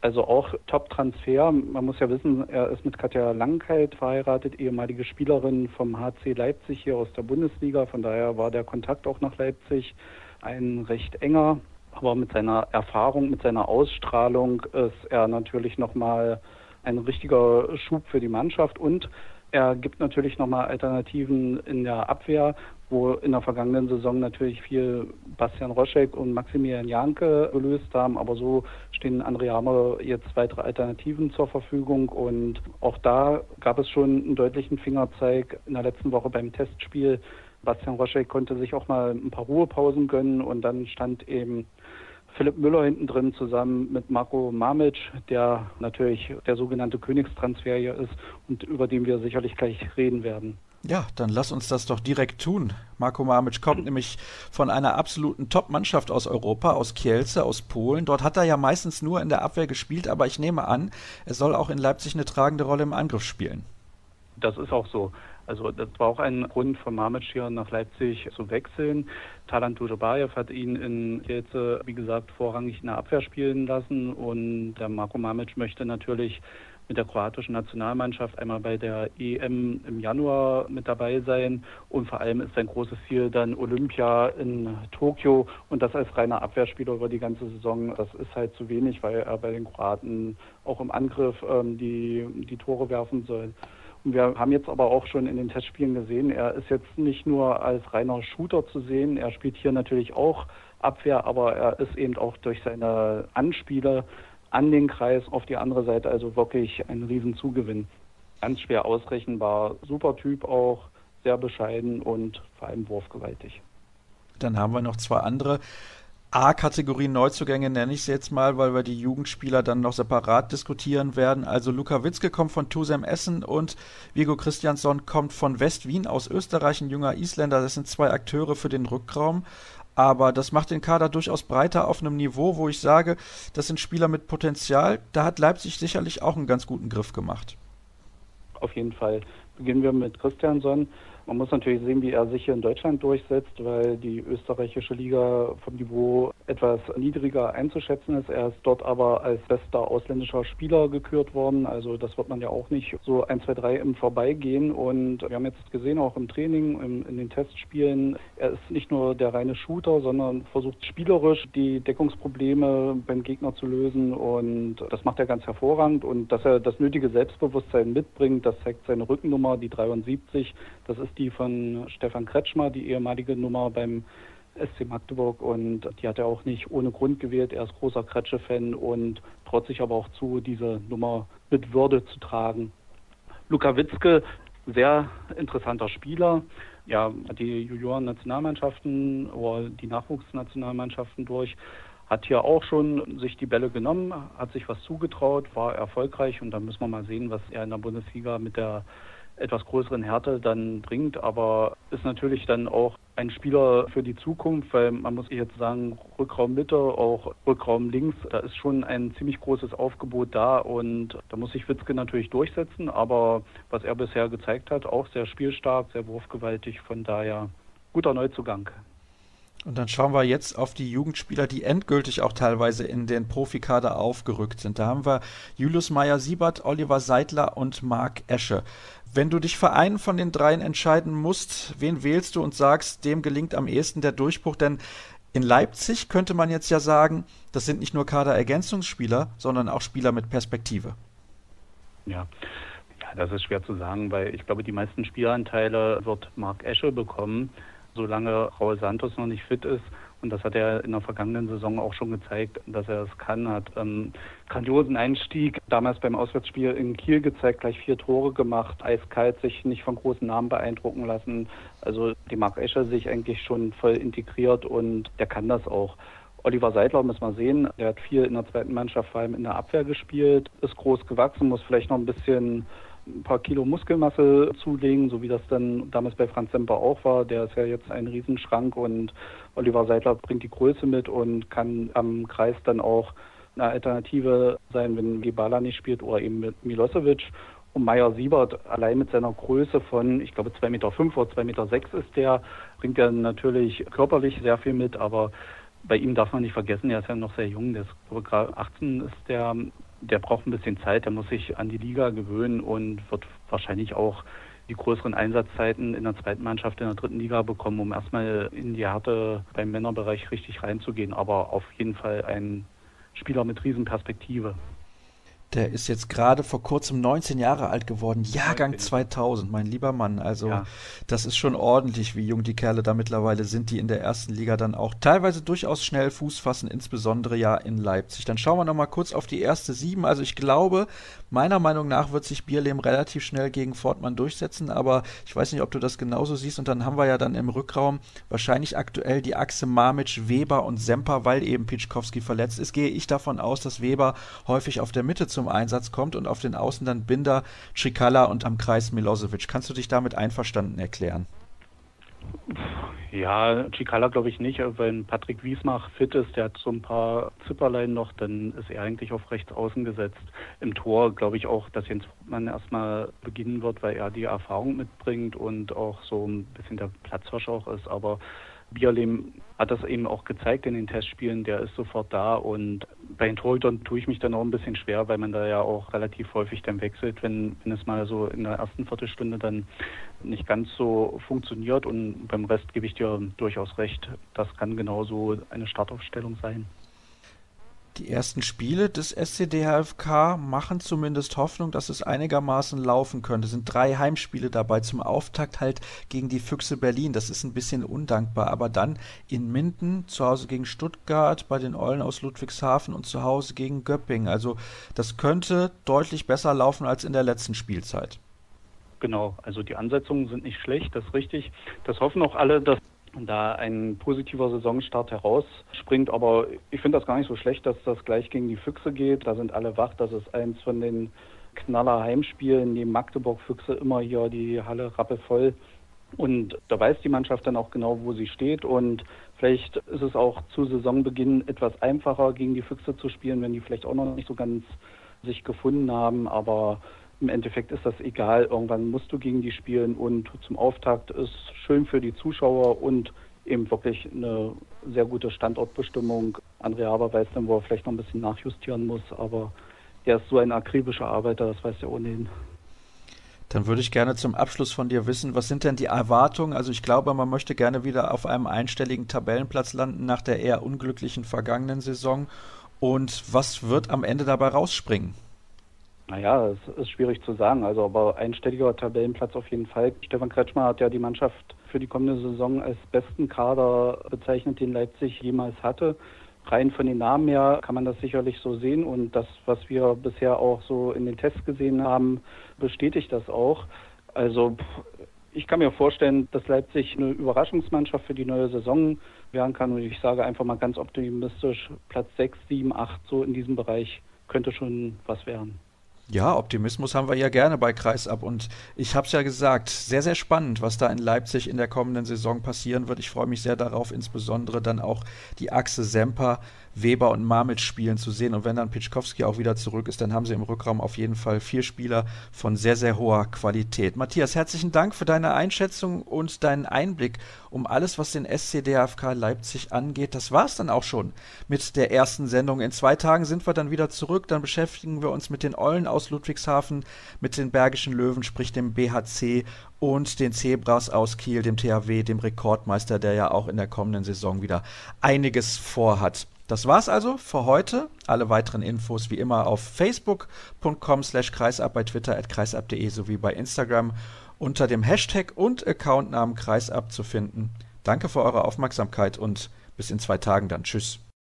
S4: Also auch Top-Transfer. Man muss ja wissen, er ist mit Katja Langkeit verheiratet, ehemalige Spielerin vom HC Leipzig hier aus der Bundesliga. Von daher war der Kontakt auch nach Leipzig ein recht enger. Aber mit seiner Erfahrung, mit seiner Ausstrahlung ist er natürlich nochmal ein richtiger Schub für die Mannschaft und er gibt natürlich nochmal Alternativen in der Abwehr, wo in der vergangenen Saison natürlich viel Bastian Roschek und Maximilian Janke gelöst haben, aber so stehen André Hammer jetzt weitere Alternativen zur Verfügung und auch da gab es schon einen deutlichen Fingerzeig in der letzten Woche beim Testspiel. Bastian Roschek konnte sich auch mal ein paar Ruhepausen gönnen und dann stand eben Philipp Müller hinten drin zusammen mit Marco Mamic, der natürlich der sogenannte Königstransfer hier ist und über den wir sicherlich gleich reden werden.
S1: Ja, dann lass uns das doch direkt tun. Marco Mamic kommt nämlich von einer absoluten Top-Mannschaft aus Europa, aus Kielce, aus Polen. Dort hat er ja meistens nur in der Abwehr gespielt, aber ich nehme an, er soll auch in Leipzig eine tragende Rolle im Angriff spielen.
S4: Das ist auch so. Also das war auch ein Grund von Mamic hier nach Leipzig zu wechseln. Talant Dujobayev hat ihn in jetzt, wie gesagt, vorrangig in der Abwehr spielen lassen und der Marco Mamic möchte natürlich mit der kroatischen Nationalmannschaft einmal bei der EM im Januar mit dabei sein und vor allem ist sein großes Ziel dann Olympia in Tokio und das als reiner Abwehrspieler über die ganze Saison, das ist halt zu wenig, weil er bei den Kroaten auch im Angriff ähm, die, die Tore werfen soll. Wir haben jetzt aber auch schon in den Testspielen gesehen, er ist jetzt nicht nur als reiner Shooter zu sehen, er spielt hier natürlich auch Abwehr, aber er ist eben auch durch seine Anspiele an den Kreis auf die andere Seite also wirklich ein Riesenzugewinn. Ganz schwer ausrechenbar, super Typ auch, sehr bescheiden und vor allem wurfgewaltig.
S1: Dann haben wir noch zwei andere A-Kategorie Neuzugänge nenne ich sie jetzt mal, weil wir die Jugendspieler dann noch separat diskutieren werden. Also Luka Witzke kommt von Tusem Essen und Vigo Christiansson kommt von West-Wien aus Österreich, ein junger Isländer. Das sind zwei Akteure für den Rückraum. Aber das macht den Kader durchaus breiter auf einem Niveau, wo ich sage, das sind Spieler mit Potenzial. Da hat Leipzig sicherlich auch einen ganz guten Griff gemacht.
S4: Auf jeden Fall. Beginnen wir mit Christiansson. Man muss natürlich sehen, wie er sich hier in Deutschland durchsetzt, weil die österreichische Liga vom Niveau etwas niedriger einzuschätzen ist. Er ist dort aber als bester ausländischer Spieler gekürt worden. Also das wird man ja auch nicht so 1, 2, 3 im Vorbeigehen. Und wir haben jetzt gesehen, auch im Training, im, in den Testspielen, er ist nicht nur der reine Shooter, sondern versucht spielerisch die Deckungsprobleme beim Gegner zu lösen. Und das macht er ganz hervorragend. Und dass er das nötige Selbstbewusstsein mitbringt, das zeigt seine Rückennummer, die 73. Das ist die von Stefan Kretschmer, die ehemalige Nummer beim SC Magdeburg und die hat er auch nicht ohne Grund gewählt. Er ist großer Kretsche-Fan und traut sich aber auch zu, diese Nummer mit Würde zu tragen. Luka Witzke, sehr interessanter Spieler. Ja, die Junioren-Nationalmannschaften oder die Nachwuchsnationalmannschaften durch. Hat hier auch schon sich die Bälle genommen, hat sich was zugetraut, war erfolgreich und da müssen wir mal sehen, was er in der Bundesliga mit der etwas größeren Härte dann bringt, aber ist natürlich dann auch ein Spieler für die Zukunft, weil man muss jetzt sagen, Rückraum Mitte, auch Rückraum links, da ist schon ein ziemlich großes Aufgebot da. Und da muss sich Witzke natürlich durchsetzen, aber was er bisher gezeigt hat, auch sehr spielstark, sehr wurfgewaltig, von daher guter Neuzugang.
S1: Und dann schauen wir jetzt auf die Jugendspieler, die endgültig auch teilweise in den Profikader aufgerückt sind. Da haben wir Julius Meyer-Siebert, Oliver Seidler und Marc Esche. Wenn du dich für einen von den dreien entscheiden musst, wen wählst du und sagst, dem gelingt am ehesten der Durchbruch? Denn in Leipzig könnte man jetzt ja sagen, das sind nicht nur Kaderergänzungsspieler, sondern auch Spieler mit Perspektive.
S4: Ja. ja, das ist schwer zu sagen, weil ich glaube, die meisten Spielanteile wird Marc Esche bekommen solange Raul Santos noch nicht fit ist. Und das hat er in der vergangenen Saison auch schon gezeigt, dass er es kann. Hat ähm, grandiosen Einstieg damals beim Auswärtsspiel in Kiel gezeigt, gleich vier Tore gemacht, eiskalt sich nicht von großen Namen beeindrucken lassen. Also die Mark Escher sich eigentlich schon voll integriert und der kann das auch. Oliver Seidler muss man sehen, der hat viel in der zweiten Mannschaft, vor allem in der Abwehr gespielt, ist groß gewachsen, muss vielleicht noch ein bisschen ein paar Kilo Muskelmasse zulegen, so wie das dann damals bei Franz Semper auch war. Der ist ja jetzt ein Riesenschrank und Oliver Seidler bringt die Größe mit und kann am Kreis dann auch eine Alternative sein, wenn Gebala nicht spielt oder eben mit Milosevic. Und Meyer Siebert, allein mit seiner Größe von, ich glaube, 2,5 Meter oder 2,6 Meter ist der, bringt ja natürlich körperlich sehr viel mit, aber bei ihm darf man nicht vergessen, er ist ja noch sehr jung, der ist gerade 18 ist der, der braucht ein bisschen Zeit, der muss sich an die Liga gewöhnen und wird wahrscheinlich auch die größeren Einsatzzeiten in der zweiten Mannschaft in der dritten Liga bekommen, um erstmal in die Härte beim Männerbereich richtig reinzugehen. Aber auf jeden Fall ein Spieler mit Riesenperspektive.
S1: Der ist jetzt gerade vor kurzem 19 Jahre alt geworden. Jahrgang 2000, mein lieber Mann. Also, ja. das ist schon ordentlich, wie jung die Kerle da mittlerweile sind, die in der ersten Liga dann auch teilweise durchaus schnell Fuß fassen, insbesondere ja in Leipzig. Dann schauen wir nochmal kurz auf die erste Sieben. Also, ich glaube, meiner Meinung nach wird sich Bierlehm relativ schnell gegen Fortmann durchsetzen, aber ich weiß nicht, ob du das genauso siehst. Und dann haben wir ja dann im Rückraum wahrscheinlich aktuell die Achse Mamic, Weber und Semper, weil eben Pitschkowski verletzt ist. Gehe ich davon aus, dass Weber häufig auf der Mitte zum Einsatz kommt und auf den Außen dann Binder, Cikala und am Kreis Milosevic. Kannst du dich damit einverstanden erklären?
S4: Ja, Cikala glaube ich nicht. Wenn Patrick Wiesmach fit ist, der hat so ein paar Zipperlein noch, dann ist er eigentlich auf rechts außen gesetzt. Im Tor glaube ich auch, dass Jens Mann erstmal beginnen wird, weil er die Erfahrung mitbringt und auch so ein bisschen der Platzhirsch auch ist. Aber Bierlehm hat das eben auch gezeigt in den Testspielen, der ist sofort da und bei den Torhütern tue ich mich dann auch ein bisschen schwer, weil man da ja auch relativ häufig dann wechselt, wenn, wenn es mal so in der ersten Viertelstunde dann nicht ganz so funktioniert und beim Rest gebe ich dir durchaus recht, das kann genauso eine Startaufstellung sein.
S1: Die ersten Spiele des SCDHFK machen zumindest Hoffnung, dass es einigermaßen laufen könnte. Es sind drei Heimspiele dabei. Zum Auftakt halt gegen die Füchse Berlin. Das ist ein bisschen undankbar. Aber dann in Minden, zu Hause gegen Stuttgart, bei den Eulen aus Ludwigshafen und zu Hause gegen Göppingen. Also das könnte deutlich besser laufen als in der letzten Spielzeit.
S4: Genau, also die Ansetzungen sind nicht schlecht, das ist richtig. Das hoffen auch alle, dass da ein positiver Saisonstart herausspringt. Aber ich finde das gar nicht so schlecht, dass das gleich gegen die Füchse geht. Da sind alle wach. Das ist eins von den Knaller Heimspielen. Neben Magdeburg Füchse immer hier die Halle rappelvoll. Und da weiß die Mannschaft dann auch genau, wo sie steht. Und vielleicht ist es auch zu Saisonbeginn etwas einfacher, gegen die Füchse zu spielen, wenn die vielleicht auch noch nicht so ganz sich gefunden haben. Aber im Endeffekt ist das egal. Irgendwann musst du gegen die spielen und zum Auftakt ist schön für die Zuschauer und eben wirklich eine sehr gute Standortbestimmung. André Haber weiß dann, wo er vielleicht noch ein bisschen nachjustieren muss, aber er ist so ein akribischer Arbeiter, das weiß er ohnehin.
S1: Dann würde ich gerne zum Abschluss von dir wissen, was sind denn die Erwartungen? Also ich glaube, man möchte gerne wieder auf einem einstelligen Tabellenplatz landen nach der eher unglücklichen vergangenen Saison. Und was wird am Ende dabei rausspringen?
S4: Naja, es ist schwierig zu sagen. Also, aber einstelliger Tabellenplatz auf jeden Fall. Stefan Kretschmer hat ja die Mannschaft für die kommende Saison als besten Kader bezeichnet, den Leipzig jemals hatte. Rein von den Namen her kann man das sicherlich so sehen und das, was wir bisher auch so in den Tests gesehen haben, bestätigt das auch. Also ich kann mir vorstellen, dass Leipzig eine Überraschungsmannschaft für die neue Saison werden kann und ich sage einfach mal ganz optimistisch, Platz 6, 7, 8, so in diesem Bereich könnte schon was werden.
S1: Ja, Optimismus haben wir ja gerne bei Kreisab und ich habe es ja gesagt, sehr, sehr spannend, was da in Leipzig in der kommenden Saison passieren wird. Ich freue mich sehr darauf, insbesondere dann auch die Achse Semper Weber und Marmit spielen zu sehen. Und wenn dann Pitschkowski auch wieder zurück ist, dann haben sie im Rückraum auf jeden Fall vier Spieler von sehr, sehr hoher Qualität. Matthias, herzlichen Dank für deine Einschätzung und deinen Einblick um alles, was den SCDFK Leipzig angeht. Das war es dann auch schon mit der ersten Sendung. In zwei Tagen sind wir dann wieder zurück. Dann beschäftigen wir uns mit den Eulen aus Ludwigshafen, mit den Bergischen Löwen, sprich dem BHC und den Zebras aus Kiel, dem THW, dem Rekordmeister, der ja auch in der kommenden Saison wieder einiges vorhat. Das war's also für heute. Alle weiteren Infos wie immer auf facebook.com slash kreisab, bei Twitter at kreisab.de sowie bei Instagram unter dem Hashtag und Accountnamen kreisab zu finden. Danke für eure Aufmerksamkeit und bis in zwei Tagen dann. Tschüss.